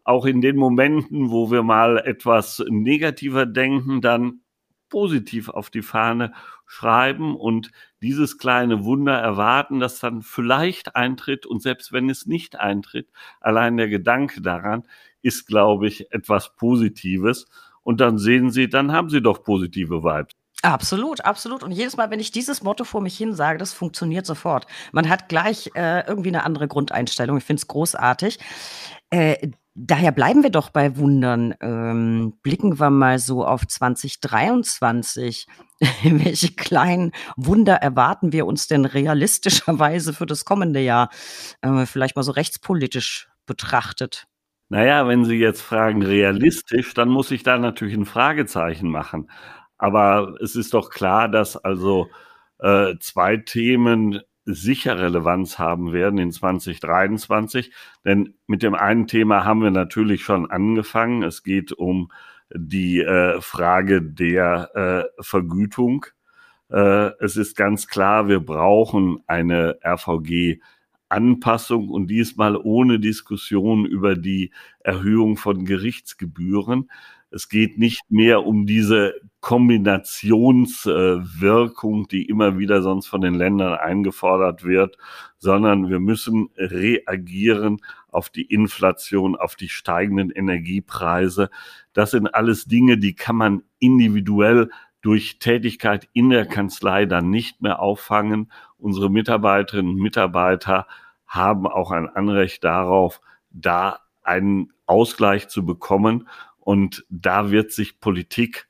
auch in den Momenten, wo wir mal etwas negativer denken, dann positiv auf die Fahne schreiben und dieses kleine Wunder erwarten, das dann vielleicht eintritt. Und selbst wenn es nicht eintritt, allein der Gedanke daran ist, glaube ich, etwas Positives. Und dann sehen Sie, dann haben Sie doch positive Vibes. Absolut, absolut. Und jedes Mal, wenn ich dieses Motto vor mich hin sage, das funktioniert sofort. Man hat gleich äh, irgendwie eine andere Grundeinstellung. Ich finde es großartig. Äh, daher bleiben wir doch bei Wundern. Ähm, blicken wir mal so auf 2023. Welche kleinen Wunder erwarten wir uns denn realistischerweise für das kommende Jahr? Äh, vielleicht mal so rechtspolitisch betrachtet. Naja, wenn Sie jetzt fragen realistisch, dann muss ich da natürlich ein Fragezeichen machen. Aber es ist doch klar, dass also äh, zwei Themen sicher Relevanz haben werden in 2023. Denn mit dem einen Thema haben wir natürlich schon angefangen. Es geht um die äh, Frage der äh, Vergütung. Äh, es ist ganz klar, wir brauchen eine RVG Anpassung und diesmal ohne Diskussion über die Erhöhung von Gerichtsgebühren. Es geht nicht mehr um diese Kombinationswirkung, die immer wieder sonst von den Ländern eingefordert wird, sondern wir müssen reagieren auf die Inflation, auf die steigenden Energiepreise. Das sind alles Dinge, die kann man individuell durch Tätigkeit in der Kanzlei dann nicht mehr auffangen. Unsere Mitarbeiterinnen und Mitarbeiter haben auch ein Anrecht darauf, da einen Ausgleich zu bekommen. Und da wird sich Politik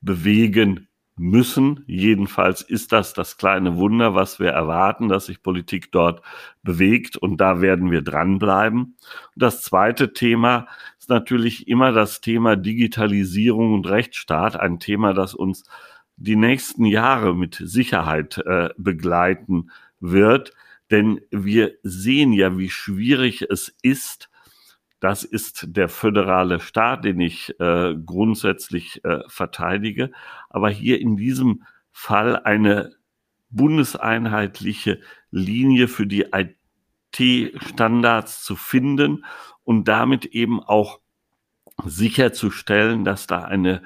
bewegen müssen. Jedenfalls ist das das kleine Wunder, was wir erwarten, dass sich Politik dort bewegt. Und da werden wir dranbleiben. das zweite Thema ist natürlich immer das Thema Digitalisierung und Rechtsstaat. Ein Thema, das uns die nächsten Jahre mit Sicherheit äh, begleiten wird. Denn wir sehen ja, wie schwierig es ist, das ist der föderale Staat, den ich äh, grundsätzlich äh, verteidige. Aber hier in diesem Fall eine bundeseinheitliche Linie für die IT-Standards zu finden und damit eben auch sicherzustellen, dass da eine,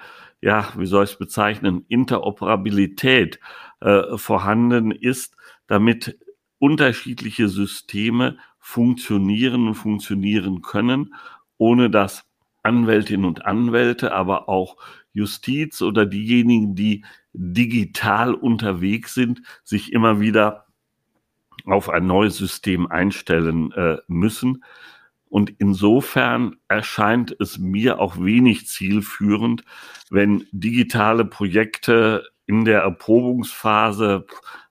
ja, wie soll ich es bezeichnen, Interoperabilität äh, vorhanden ist, damit unterschiedliche Systeme funktionieren und funktionieren können, ohne dass Anwältinnen und Anwälte, aber auch Justiz oder diejenigen, die digital unterwegs sind, sich immer wieder auf ein neues System einstellen äh, müssen. Und insofern erscheint es mir auch wenig zielführend, wenn digitale Projekte in der Erprobungsphase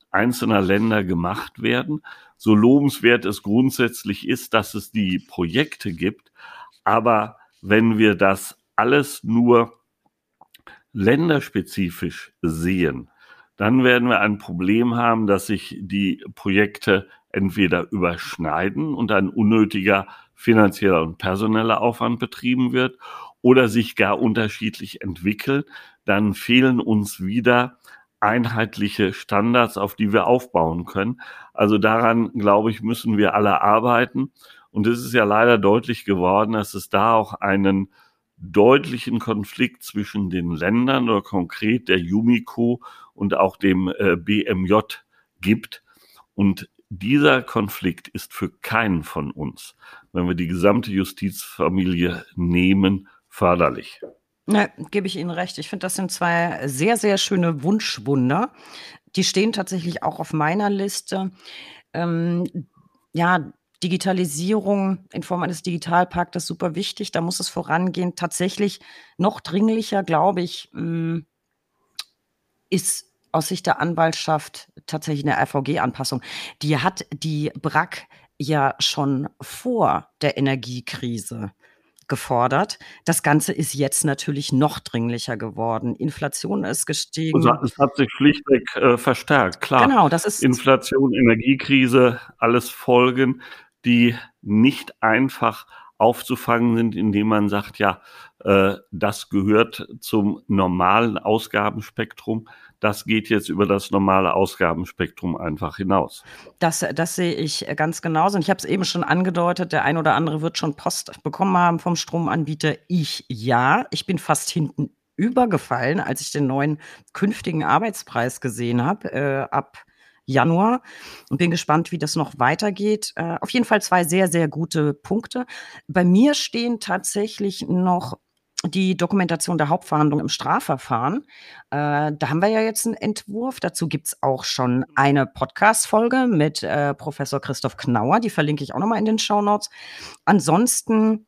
einzelner Länder gemacht werden, so lobenswert es grundsätzlich ist, dass es die Projekte gibt. Aber wenn wir das alles nur länderspezifisch sehen, dann werden wir ein Problem haben, dass sich die Projekte entweder überschneiden und ein unnötiger finanzieller und personeller Aufwand betrieben wird oder sich gar unterschiedlich entwickeln. Dann fehlen uns wieder einheitliche Standards, auf die wir aufbauen können. Also daran, glaube ich, müssen wir alle arbeiten. Und es ist ja leider deutlich geworden, dass es da auch einen deutlichen Konflikt zwischen den Ländern oder konkret der Yumiko und auch dem äh, BMJ gibt. Und dieser Konflikt ist für keinen von uns, wenn wir die gesamte Justizfamilie nehmen, förderlich. Ne, gebe ich Ihnen recht. Ich finde, das sind zwei sehr, sehr schöne Wunschwunder. Die stehen tatsächlich auch auf meiner Liste. Ähm, ja, Digitalisierung in Form eines Digitalpaktes super wichtig. Da muss es vorangehen. Tatsächlich noch dringlicher, glaube ich, hm, ist aus Sicht der Anwaltschaft tatsächlich eine RVG-Anpassung. Die hat die BRAC ja schon vor der Energiekrise gefordert. Das Ganze ist jetzt natürlich noch dringlicher geworden. Inflation ist gestiegen. Also es hat sich schlichtweg äh, verstärkt, klar. Genau, das ist Inflation, Energiekrise, alles Folgen, die nicht einfach aufzufangen sind, indem man sagt, ja, äh, das gehört zum normalen Ausgabenspektrum. Das geht jetzt über das normale Ausgabenspektrum einfach hinaus. Das, das sehe ich ganz genauso. Und ich habe es eben schon angedeutet, der ein oder andere wird schon Post bekommen haben vom Stromanbieter. Ich ja. Ich bin fast hinten übergefallen, als ich den neuen künftigen Arbeitspreis gesehen habe, äh, ab Januar und bin gespannt, wie das noch weitergeht. Äh, auf jeden Fall zwei sehr, sehr gute Punkte. Bei mir stehen tatsächlich noch die Dokumentation der Hauptverhandlung im Strafverfahren. Äh, da haben wir ja jetzt einen Entwurf. Dazu gibt es auch schon eine Podcast-Folge mit äh, Professor Christoph Knauer. Die verlinke ich auch nochmal in den Show Notes. Ansonsten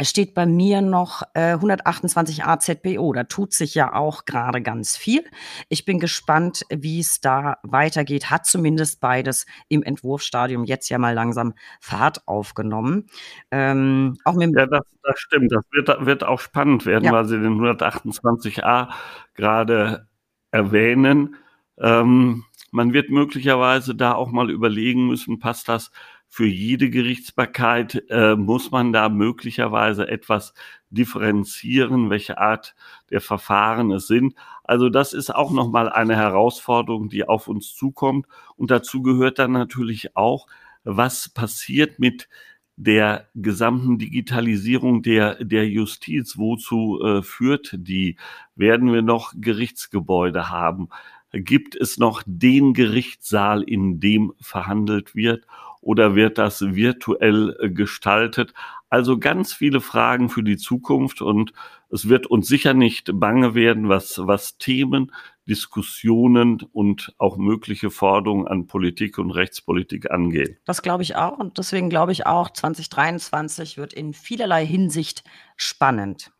es steht bei mir noch äh, 128 AZBO. Da tut sich ja auch gerade ganz viel. Ich bin gespannt, wie es da weitergeht. Hat zumindest beides im Entwurfsstadium jetzt ja mal langsam Fahrt aufgenommen. Ähm, auch mit ja, das, das stimmt. Das wird, wird auch spannend werden, ja. weil Sie den 128a gerade erwähnen. Ähm, man wird möglicherweise da auch mal überlegen müssen, passt das für jede Gerichtsbarkeit äh, muss man da möglicherweise etwas differenzieren, welche Art der Verfahren es sind. Also das ist auch nochmal eine Herausforderung, die auf uns zukommt. Und dazu gehört dann natürlich auch, was passiert mit der gesamten Digitalisierung der, der Justiz, wozu äh, führt die? Werden wir noch Gerichtsgebäude haben? Gibt es noch den Gerichtssaal, in dem verhandelt wird? Oder wird das virtuell äh, gestaltet? Also ganz viele Fragen für die Zukunft und es wird uns sicher nicht bange werden, was, was Themen, Diskussionen und auch mögliche Forderungen an Politik und Rechtspolitik angeht. Das glaube ich auch und deswegen glaube ich auch, 2023 wird in vielerlei Hinsicht spannend.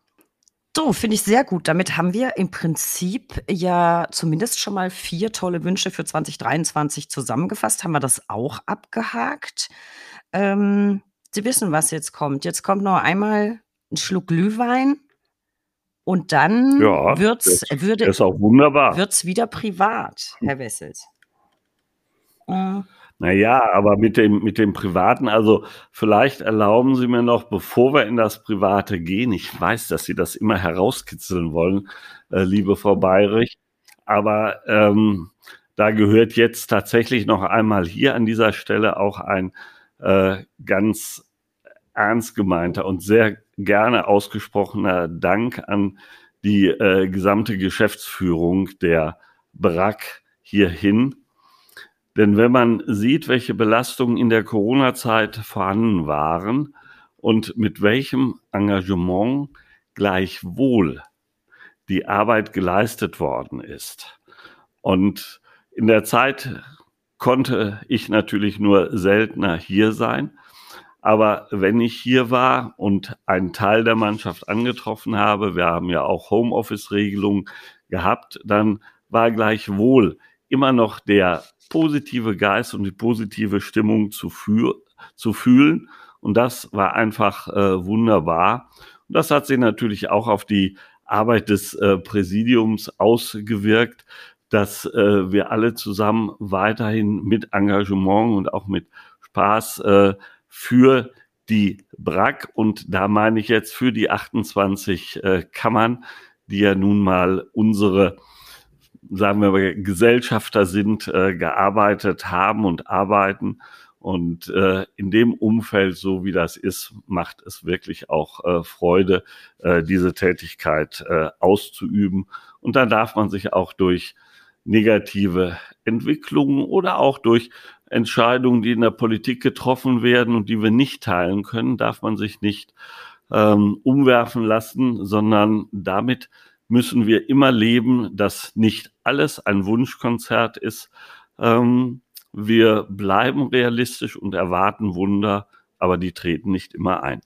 So, finde ich sehr gut. Damit haben wir im Prinzip ja zumindest schon mal vier tolle Wünsche für 2023 zusammengefasst. Haben wir das auch abgehakt? Ähm, Sie wissen, was jetzt kommt. Jetzt kommt noch einmal ein Schluck Glühwein Und dann Ja, wird's, das würde, ist auch wunderbar. wird's wieder privat, Herr Wessels. Äh, Naja, aber mit dem, mit dem Privaten, also vielleicht erlauben Sie mir noch, bevor wir in das Private gehen, ich weiß, dass Sie das immer herauskitzeln wollen, äh, liebe Frau Bayrich, aber ähm, da gehört jetzt tatsächlich noch einmal hier an dieser Stelle auch ein äh, ganz ernst gemeinter und sehr gerne ausgesprochener Dank an die äh, gesamte Geschäftsführung der BRAC hierhin. Denn wenn man sieht, welche Belastungen in der Corona-Zeit vorhanden waren und mit welchem Engagement gleichwohl die Arbeit geleistet worden ist. Und in der Zeit konnte ich natürlich nur seltener hier sein. Aber wenn ich hier war und einen Teil der Mannschaft angetroffen habe, wir haben ja auch Homeoffice-Regelungen gehabt, dann war gleichwohl immer noch der positive Geist und die positive Stimmung zu, führ zu fühlen. Und das war einfach äh, wunderbar. Und das hat sich natürlich auch auf die Arbeit des äh, Präsidiums ausgewirkt, dass äh, wir alle zusammen weiterhin mit Engagement und auch mit Spaß äh, für die BRAC und da meine ich jetzt für die 28 äh, Kammern, die ja nun mal unsere, sagen wir mal, Gesellschafter sind, äh, gearbeitet haben und arbeiten. Und äh, in dem Umfeld, so wie das ist, macht es wirklich auch äh, Freude, äh, diese Tätigkeit äh, auszuüben. Und dann darf man sich auch durch negative Entwicklungen oder auch durch Entscheidungen, die in der Politik getroffen werden und die wir nicht teilen können, darf man sich nicht ähm, umwerfen lassen, sondern damit müssen wir immer leben, dass nicht alles ein Wunschkonzert ist. Ähm, wir bleiben realistisch und erwarten Wunder, aber die treten nicht immer ein.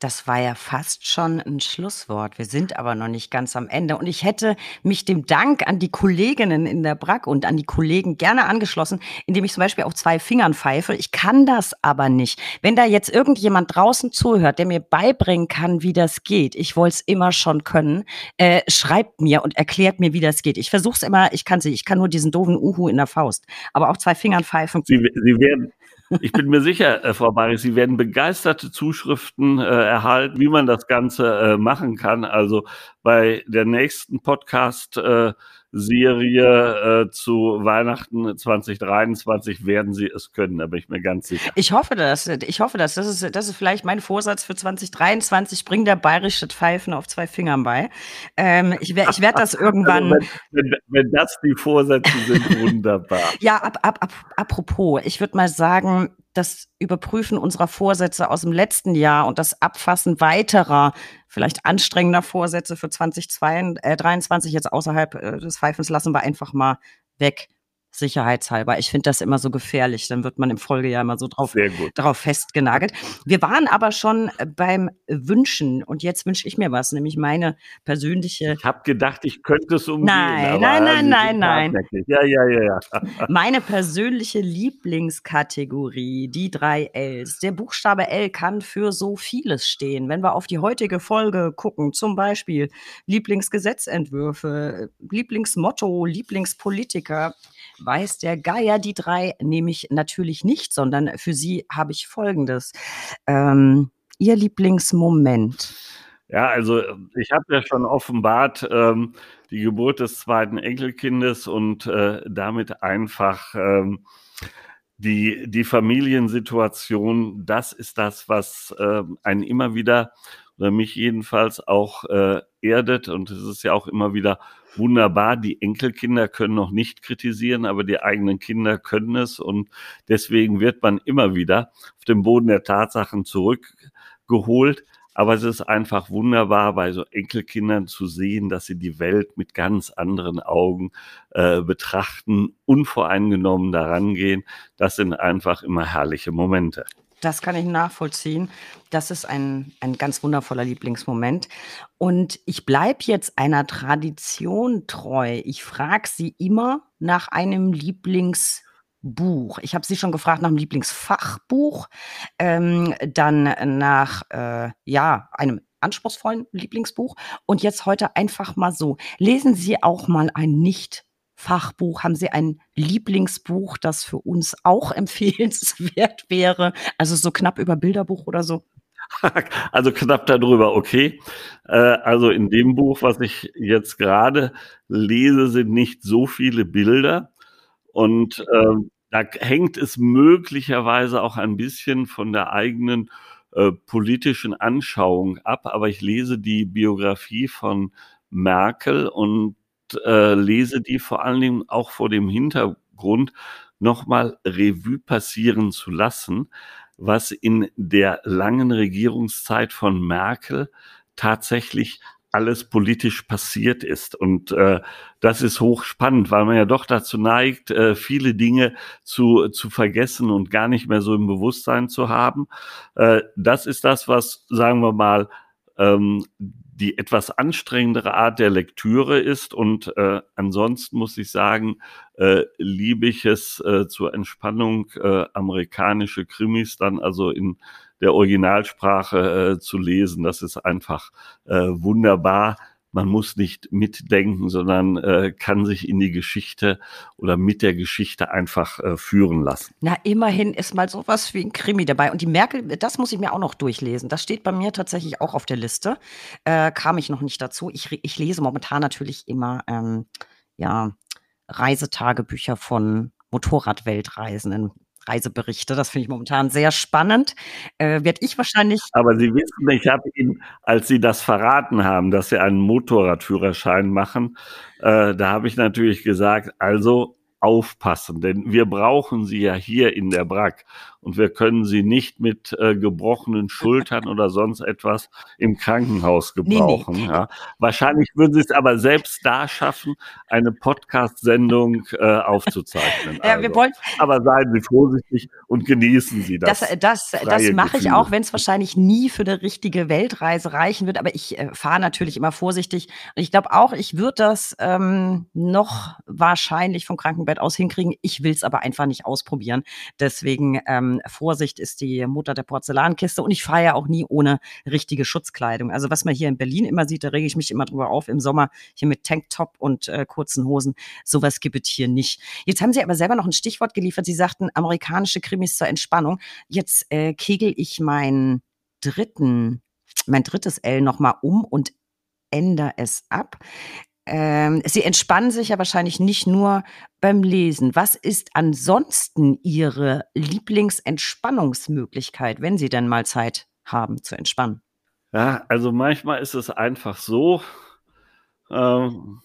Das war ja fast schon ein Schlusswort. Wir sind aber noch nicht ganz am Ende. Und ich hätte mich dem Dank an die Kolleginnen in der BRAC und an die Kollegen gerne angeschlossen, indem ich zum Beispiel auf zwei Fingern pfeife. Ich kann das aber nicht. Wenn da jetzt irgendjemand draußen zuhört, der mir beibringen kann, wie das geht, ich wollte es immer schon können, äh, schreibt mir und erklärt mir, wie das geht. Ich versuche es immer, ich kann sie, ich kann nur diesen doofen Uhu in der Faust. Aber auf zwei Fingern pfeifen. Sie, Sie werden, ich bin mir sicher, äh, Frau Baris, Sie werden begeisterte Zuschriften äh, erhalten, wie man das Ganze äh, machen kann. Also bei der nächsten Podcast äh, Serie äh, zu Weihnachten 2023 werden sie es können, da bin ich mir ganz sicher. Ich hoffe das. Ich hoffe das. Das ist, das ist vielleicht mein Vorsatz für 2023. Bring der bayerische Pfeifen auf zwei Fingern bei. Ähm, ich werde ich werd das also irgendwann. Also wenn, wenn, wenn, das die Vorsätze sind, wunderbar. ja, ab, ab, ab, apropos, ich würde mal sagen, das Überprüfen unserer Vorsätze aus dem letzten Jahr und das Abfassen weiterer, vielleicht anstrengender Vorsätze für 2023 jetzt außerhalb äh, des Pfeifens lassen wir einfach mal weg sicherheitshalber. Ich finde das immer so gefährlich. Dann wird man im Folgejahr immer so drauf, drauf festgenagelt. Wir waren aber schon äh, beim Wünschen und jetzt wünsche ich mir was, nämlich meine persönliche. Ich habe gedacht, ich könnte es umgehen. Nein, nein, nein, nein, nein. Ja, ja, ja, ja. meine persönliche Lieblingskategorie, die drei Ls. Der Buchstabe L kann für so vieles stehen. Wenn wir auf die heutige Folge gucken, zum Beispiel Lieblingsgesetzentwürfe, Lieblingsmotto, Lieblingspolitiker, weiß der Geier die drei nämlich natürlich nicht, sondern für sie habe ich Folgendes. Ähm, ihr Lieblingsmoment. Ja, also ich habe ja schon offenbart ähm, die Geburt des zweiten Enkelkindes und äh, damit einfach ähm, die, die Familiensituation, das ist das, was äh, einen immer wieder oder mich jedenfalls auch äh, erdet und es ist ja auch immer wieder wunderbar. Die Enkelkinder können noch nicht kritisieren, aber die eigenen Kinder können es. Und deswegen wird man immer wieder auf den Boden der Tatsachen zurückgeholt. Aber es ist einfach wunderbar, bei so Enkelkindern zu sehen, dass sie die Welt mit ganz anderen Augen äh, betrachten, unvoreingenommen daran gehen. Das sind einfach immer herrliche Momente. Das kann ich nachvollziehen. Das ist ein, ein ganz wundervoller Lieblingsmoment. Und ich bleibe jetzt einer Tradition treu. Ich frage Sie immer nach einem Lieblingsbuch. Ich habe Sie schon gefragt nach einem Lieblingsfachbuch, ähm, dann nach äh, ja einem anspruchsvollen Lieblingsbuch. Und jetzt heute einfach mal so. Lesen Sie auch mal ein nicht Fachbuch? Haben Sie ein Lieblingsbuch, das für uns auch empfehlenswert wäre? Also so knapp über Bilderbuch oder so? Also knapp darüber, okay. Äh, also in dem Buch, was ich jetzt gerade lese, sind nicht so viele Bilder. Und äh, da hängt es möglicherweise auch ein bisschen von der eigenen äh, politischen Anschauung ab. Aber ich lese die Biografie von Merkel und äh, lese die vor allen Dingen auch vor dem Hintergrund, nochmal Revue passieren zu lassen, was in der langen Regierungszeit von Merkel tatsächlich alles politisch passiert ist. Und äh, das ist hochspannend, weil man ja doch dazu neigt, äh, viele Dinge zu, zu vergessen und gar nicht mehr so im Bewusstsein zu haben. Äh, das ist das, was, sagen wir mal, ähm, die etwas anstrengendere Art der Lektüre ist. Und äh, ansonsten muss ich sagen, äh, liebe ich es äh, zur Entspannung äh, amerikanische Krimis dann also in der Originalsprache äh, zu lesen. Das ist einfach äh, wunderbar man muss nicht mitdenken, sondern äh, kann sich in die Geschichte oder mit der Geschichte einfach äh, führen lassen. Na, immerhin ist mal sowas wie ein Krimi dabei. Und die Merkel, das muss ich mir auch noch durchlesen. Das steht bei mir tatsächlich auch auf der Liste. Äh, kam ich noch nicht dazu. Ich, ich lese momentan natürlich immer ähm, ja, Reisetagebücher von Motorradweltreisenden. Reiseberichte. Das finde ich momentan sehr spannend. Äh, Werde ich wahrscheinlich. Aber Sie wissen, ich habe Ihnen, als Sie das verraten haben, dass Sie einen Motorradführerschein machen, äh, da habe ich natürlich gesagt, also aufpassen, denn wir brauchen sie ja hier in der Brack und wir können sie nicht mit äh, gebrochenen Schultern oder sonst etwas im Krankenhaus gebrauchen. Nee, nee. Ja. Wahrscheinlich würden sie es aber selbst da schaffen, eine Podcast-Sendung äh, aufzuzeichnen. ja, wir also. wollen, aber seien Sie vorsichtig und genießen Sie das. Das, das, das mache ich auch, wenn es wahrscheinlich nie für eine richtige Weltreise reichen wird. Aber ich äh, fahre natürlich immer vorsichtig. Und ich glaube auch, ich würde das ähm, noch wahrscheinlich vom Krankenbett aus hinkriegen. Ich will es aber einfach nicht ausprobieren. Deswegen ähm, Vorsicht ist die Mutter der Porzellankiste und ich fahre ja auch nie ohne richtige Schutzkleidung. Also was man hier in Berlin immer sieht, da rege ich mich immer drüber auf im Sommer, hier mit Tanktop und äh, kurzen Hosen. Sowas gibt es hier nicht. Jetzt haben Sie aber selber noch ein Stichwort geliefert. Sie sagten, amerikanische Krimis zur Entspannung. Jetzt äh, kegel ich meinen dritten, mein drittes L nochmal um und ändere es ab ähm, Sie entspannen sich ja wahrscheinlich nicht nur beim Lesen. Was ist ansonsten Ihre Lieblingsentspannungsmöglichkeit, wenn Sie denn mal Zeit haben zu entspannen? Ja, also manchmal ist es einfach so, ähm,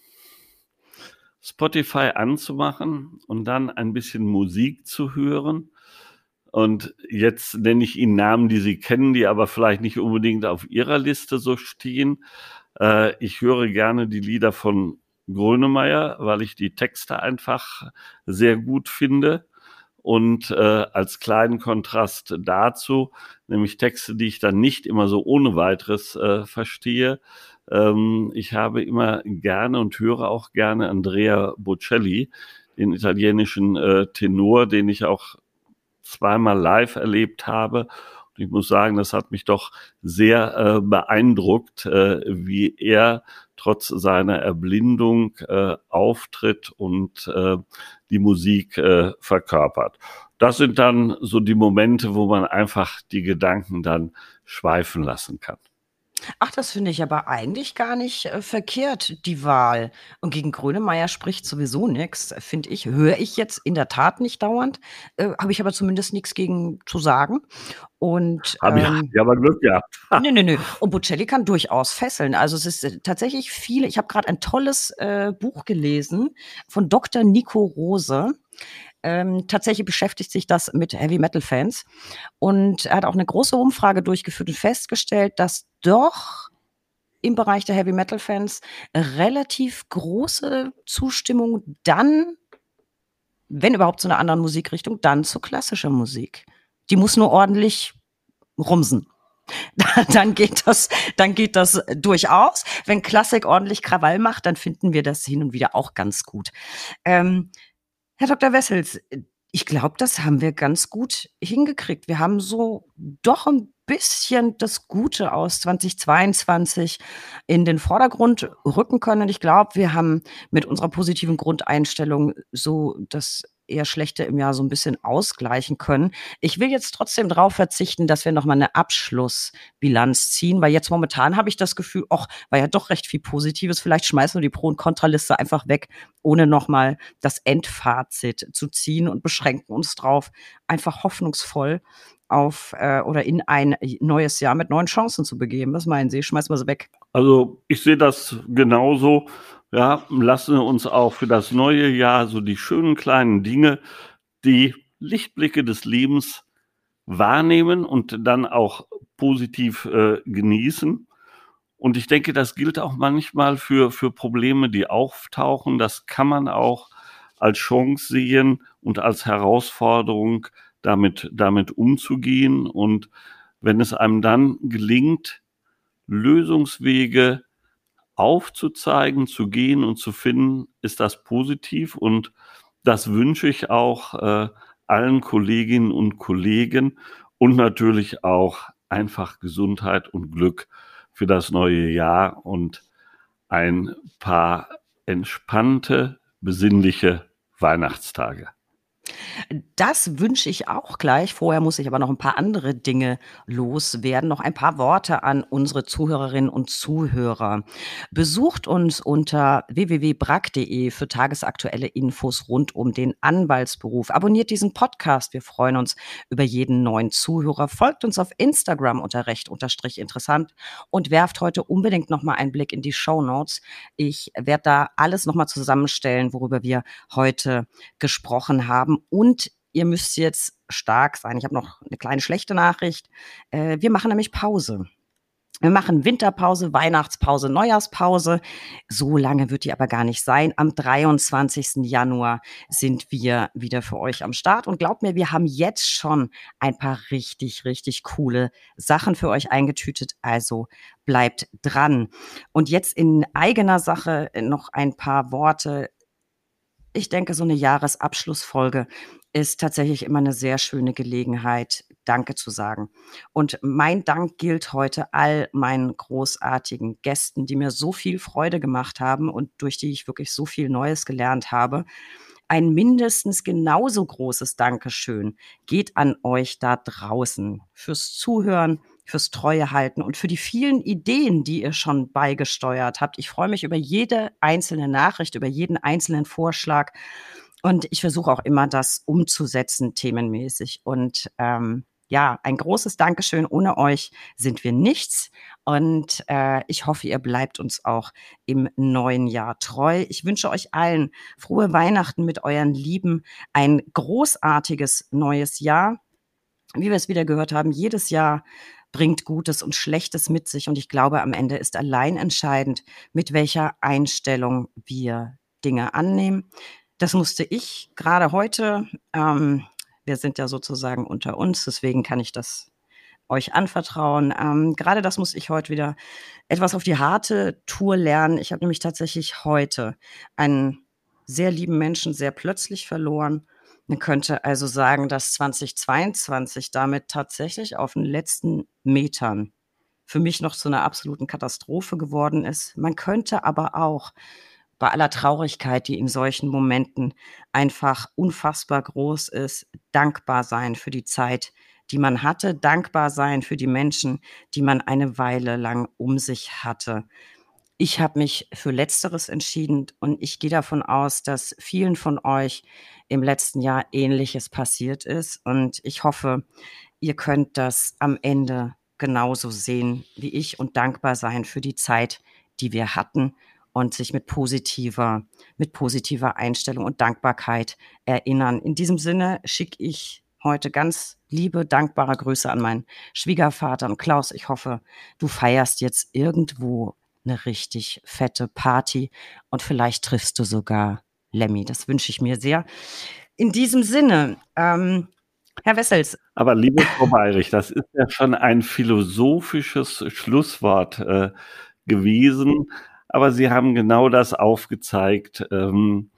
Spotify anzumachen und dann ein bisschen Musik zu hören. Und jetzt nenne ich Ihnen Namen, die Sie kennen, die aber vielleicht nicht unbedingt auf Ihrer Liste so stehen. Äh, ich höre gerne die Lieder von Grönemeyer, weil ich die Texte einfach sehr gut finde. Und äh, als kleinen Kontrast dazu, nämlich Texte, die ich dann nicht immer so ohne weiteres äh, verstehe. Ähm, ich habe immer gerne und höre auch gerne Andrea Bocelli, den italienischen äh, Tenor, den ich auch zweimal live erlebt habe ich muss sagen, das hat mich doch sehr äh, beeindruckt, äh, wie er trotz seiner Erblindung äh, auftritt und äh, die Musik äh, verkörpert. Das sind dann so die Momente, wo man einfach die Gedanken dann schweifen lassen kann. Ach, das finde ich aber eigentlich gar nicht äh, verkehrt, die Wahl. Und gegen Grönemeyer spricht sowieso nichts, finde ich. Höre ich jetzt in der Tat nicht dauernd, äh, habe ich aber zumindest nichts gegen zu sagen. Und Habe ich, ähm, ja, aber Glück gehabt. nö, nö, nö. Und Bocelli kann durchaus fesseln. Also es ist äh, tatsächlich viele. Ich habe gerade ein tolles äh, Buch gelesen von Dr. Nico Rose. Ähm, tatsächlich beschäftigt sich das mit Heavy Metal Fans und er hat auch eine große Umfrage durchgeführt und festgestellt, dass doch im Bereich der Heavy Metal Fans relativ große Zustimmung dann, wenn überhaupt zu einer anderen Musikrichtung, dann zu klassischer Musik. Die muss nur ordentlich rumsen. dann geht das, dann geht das durchaus. Wenn Klassik ordentlich Krawall macht, dann finden wir das hin und wieder auch ganz gut. Ähm, Herr Dr. Wessels, ich glaube, das haben wir ganz gut hingekriegt. Wir haben so doch ein bisschen das Gute aus 2022 in den Vordergrund rücken können. Ich glaube, wir haben mit unserer positiven Grundeinstellung so das eher schlechte im Jahr so ein bisschen ausgleichen können. Ich will jetzt trotzdem darauf verzichten, dass wir noch mal 'ne Abschlussbilanz ziehen, weil jetzt momentan habe ich das Gefühl, ach, war ja doch recht viel Positives. Vielleicht schmeißen wir die Pro und Kontraliste einfach weg, ohne noch mal das Endfazit zu ziehen und beschränken uns drauf, einfach hoffnungsvoll auf äh, oder in ein neues Jahr mit neuen Chancen zu begeben. Was meinen Sie? Schmeißen wir sie weg? Also, ich sehe das genauso. Ja, lassen wir uns auch für das neue Jahr so die schönen kleinen Dinge, die Lichtblicke des Lebens wahrnehmen und dann auch positiv äh, genießen. Und ich denke, das gilt auch manchmal für, für Probleme, die auftauchen. Das kann man auch als Chance sehen und als Herausforderung damit, damit umzugehen. Und wenn es einem dann gelingt, Lösungswege aufzuzeigen, zu gehen und zu finden, ist das positiv und das wünsche ich auch äh, allen Kolleginnen und Kollegen und natürlich auch einfach Gesundheit und Glück für das neue Jahr und ein paar entspannte, besinnliche Weihnachtstage. Das wünsche ich auch gleich. Vorher muss ich aber noch ein paar andere Dinge loswerden. Noch ein paar Worte an unsere Zuhörerinnen und Zuhörer. Besucht uns unter www.brack.de für tagesaktuelle Infos rund um den Anwaltsberuf. Abonniert diesen Podcast. Wir freuen uns über jeden neuen Zuhörer. Folgt uns auf Instagram unter recht unterstrich interessant und werft heute unbedingt noch mal einen Blick in die Show Notes. Ich werde da alles noch mal zusammenstellen, worüber wir heute gesprochen haben haben. Und ihr müsst jetzt stark sein. Ich habe noch eine kleine schlechte Nachricht. Äh, wir machen nämlich Pause. Wir machen Winterpause, Weihnachtspause, Neujahrspause. So lange wird die aber gar nicht sein. Am 23. Januar sind wir wieder für euch am Start. Und glaubt mir, wir haben jetzt schon ein paar richtig, richtig coole Sachen für euch eingetütet. Also bleibt dran. Und jetzt in eigener Sache noch ein paar Worte ich denke, so eine Jahresabschlussfolge ist tatsächlich immer eine sehr schöne Gelegenheit, Danke zu sagen. Und mein Dank gilt heute all meinen großartigen Gästen, die mir so viel Freude gemacht haben und durch die ich wirklich so viel Neues gelernt habe. Ein mindestens genauso großes Dankeschön geht an euch da draußen fürs Zuhören, fürs Treue halten und für die vielen Ideen, die ihr schon beigesteuert habt. Ich freue mich über jede einzelne Nachricht, über jeden einzelnen Vorschlag. Und ich versuche auch immer, das umzusetzen, themenmäßig. Und ähm, ja, ein großes Dankeschön. Ohne euch sind wir nichts. Und äh, ich hoffe, ihr bleibt uns auch im neuen Jahr treu. Ich wünsche euch allen frohe Weihnachten mit euren Lieben, ein großartiges neues Jahr. Wie wir es wieder gehört haben, jedes Jahr bringt Gutes und Schlechtes mit sich. Und ich glaube, am Ende ist allein entscheidend, mit welcher Einstellung wir Dinge annehmen. Das musste ich gerade heute, ähm, wir sind ja sozusagen unter uns, deswegen kann ich das euch anvertrauen. Ähm, gerade das muss ich heute wieder etwas auf die harte Tour lernen. Ich habe nämlich tatsächlich heute einen sehr lieben Menschen sehr plötzlich verloren man könnte also sagen, dass 2022 damit tatsächlich auf den letzten Metern für mich noch zu einer absoluten Katastrophe geworden ist. Man könnte aber auch bei aller Traurigkeit, die in solchen Momenten einfach unfassbar groß ist, dankbar sein für die Zeit, die man hatte, dankbar sein für die Menschen, die man eine Weile lang um sich hatte. Ich habe mich für Letzteres entschieden und ich gehe davon aus, dass vielen von euch im letzten Jahr Ähnliches passiert ist. Und ich hoffe, ihr könnt das am Ende genauso sehen wie ich und dankbar sein für die Zeit, die wir hatten und sich mit positiver, mit positiver Einstellung und Dankbarkeit erinnern. In diesem Sinne schicke ich heute ganz liebe, dankbare Grüße an meinen Schwiegervater und Klaus. Ich hoffe, du feierst jetzt irgendwo eine richtig fette Party und vielleicht triffst du sogar Lemmy. Das wünsche ich mir sehr. In diesem Sinne, ähm, Herr Wessels. Aber liebe Frau Bayrich, das ist ja schon ein philosophisches Schlusswort äh, gewesen. Aber Sie haben genau das aufgezeigt, ähm,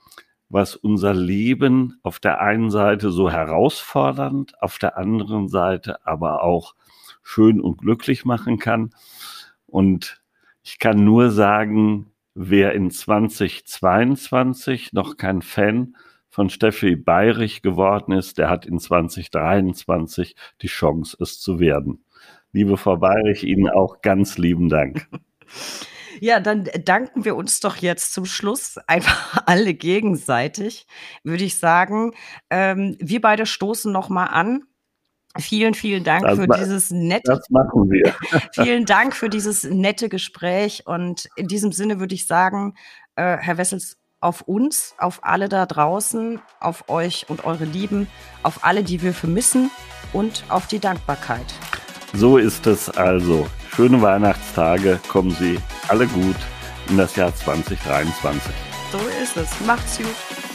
was unser Leben auf der einen Seite so herausfordernd, auf der anderen Seite aber auch schön und glücklich machen kann. Und ich kann nur sagen, wer in 2022 noch kein Fan von Steffi Bayrich geworden ist, der hat in 2023 die Chance, es zu werden. Liebe Frau Bayrich, Ihnen auch ganz lieben Dank. Ja, dann danken wir uns doch jetzt zum Schluss einfach alle gegenseitig, würde ich sagen. Ähm, wir beide stoßen noch mal an. Vielen, vielen Dank das für dieses nette. Das machen wir. vielen Dank für dieses nette Gespräch. Und in diesem Sinne würde ich sagen, äh, Herr Wessels, auf uns, auf alle da draußen, auf euch und eure Lieben, auf alle, die wir vermissen und auf die Dankbarkeit. So ist es also. Schöne Weihnachtstage, kommen Sie alle gut in das Jahr 2023. So ist es. Macht's gut.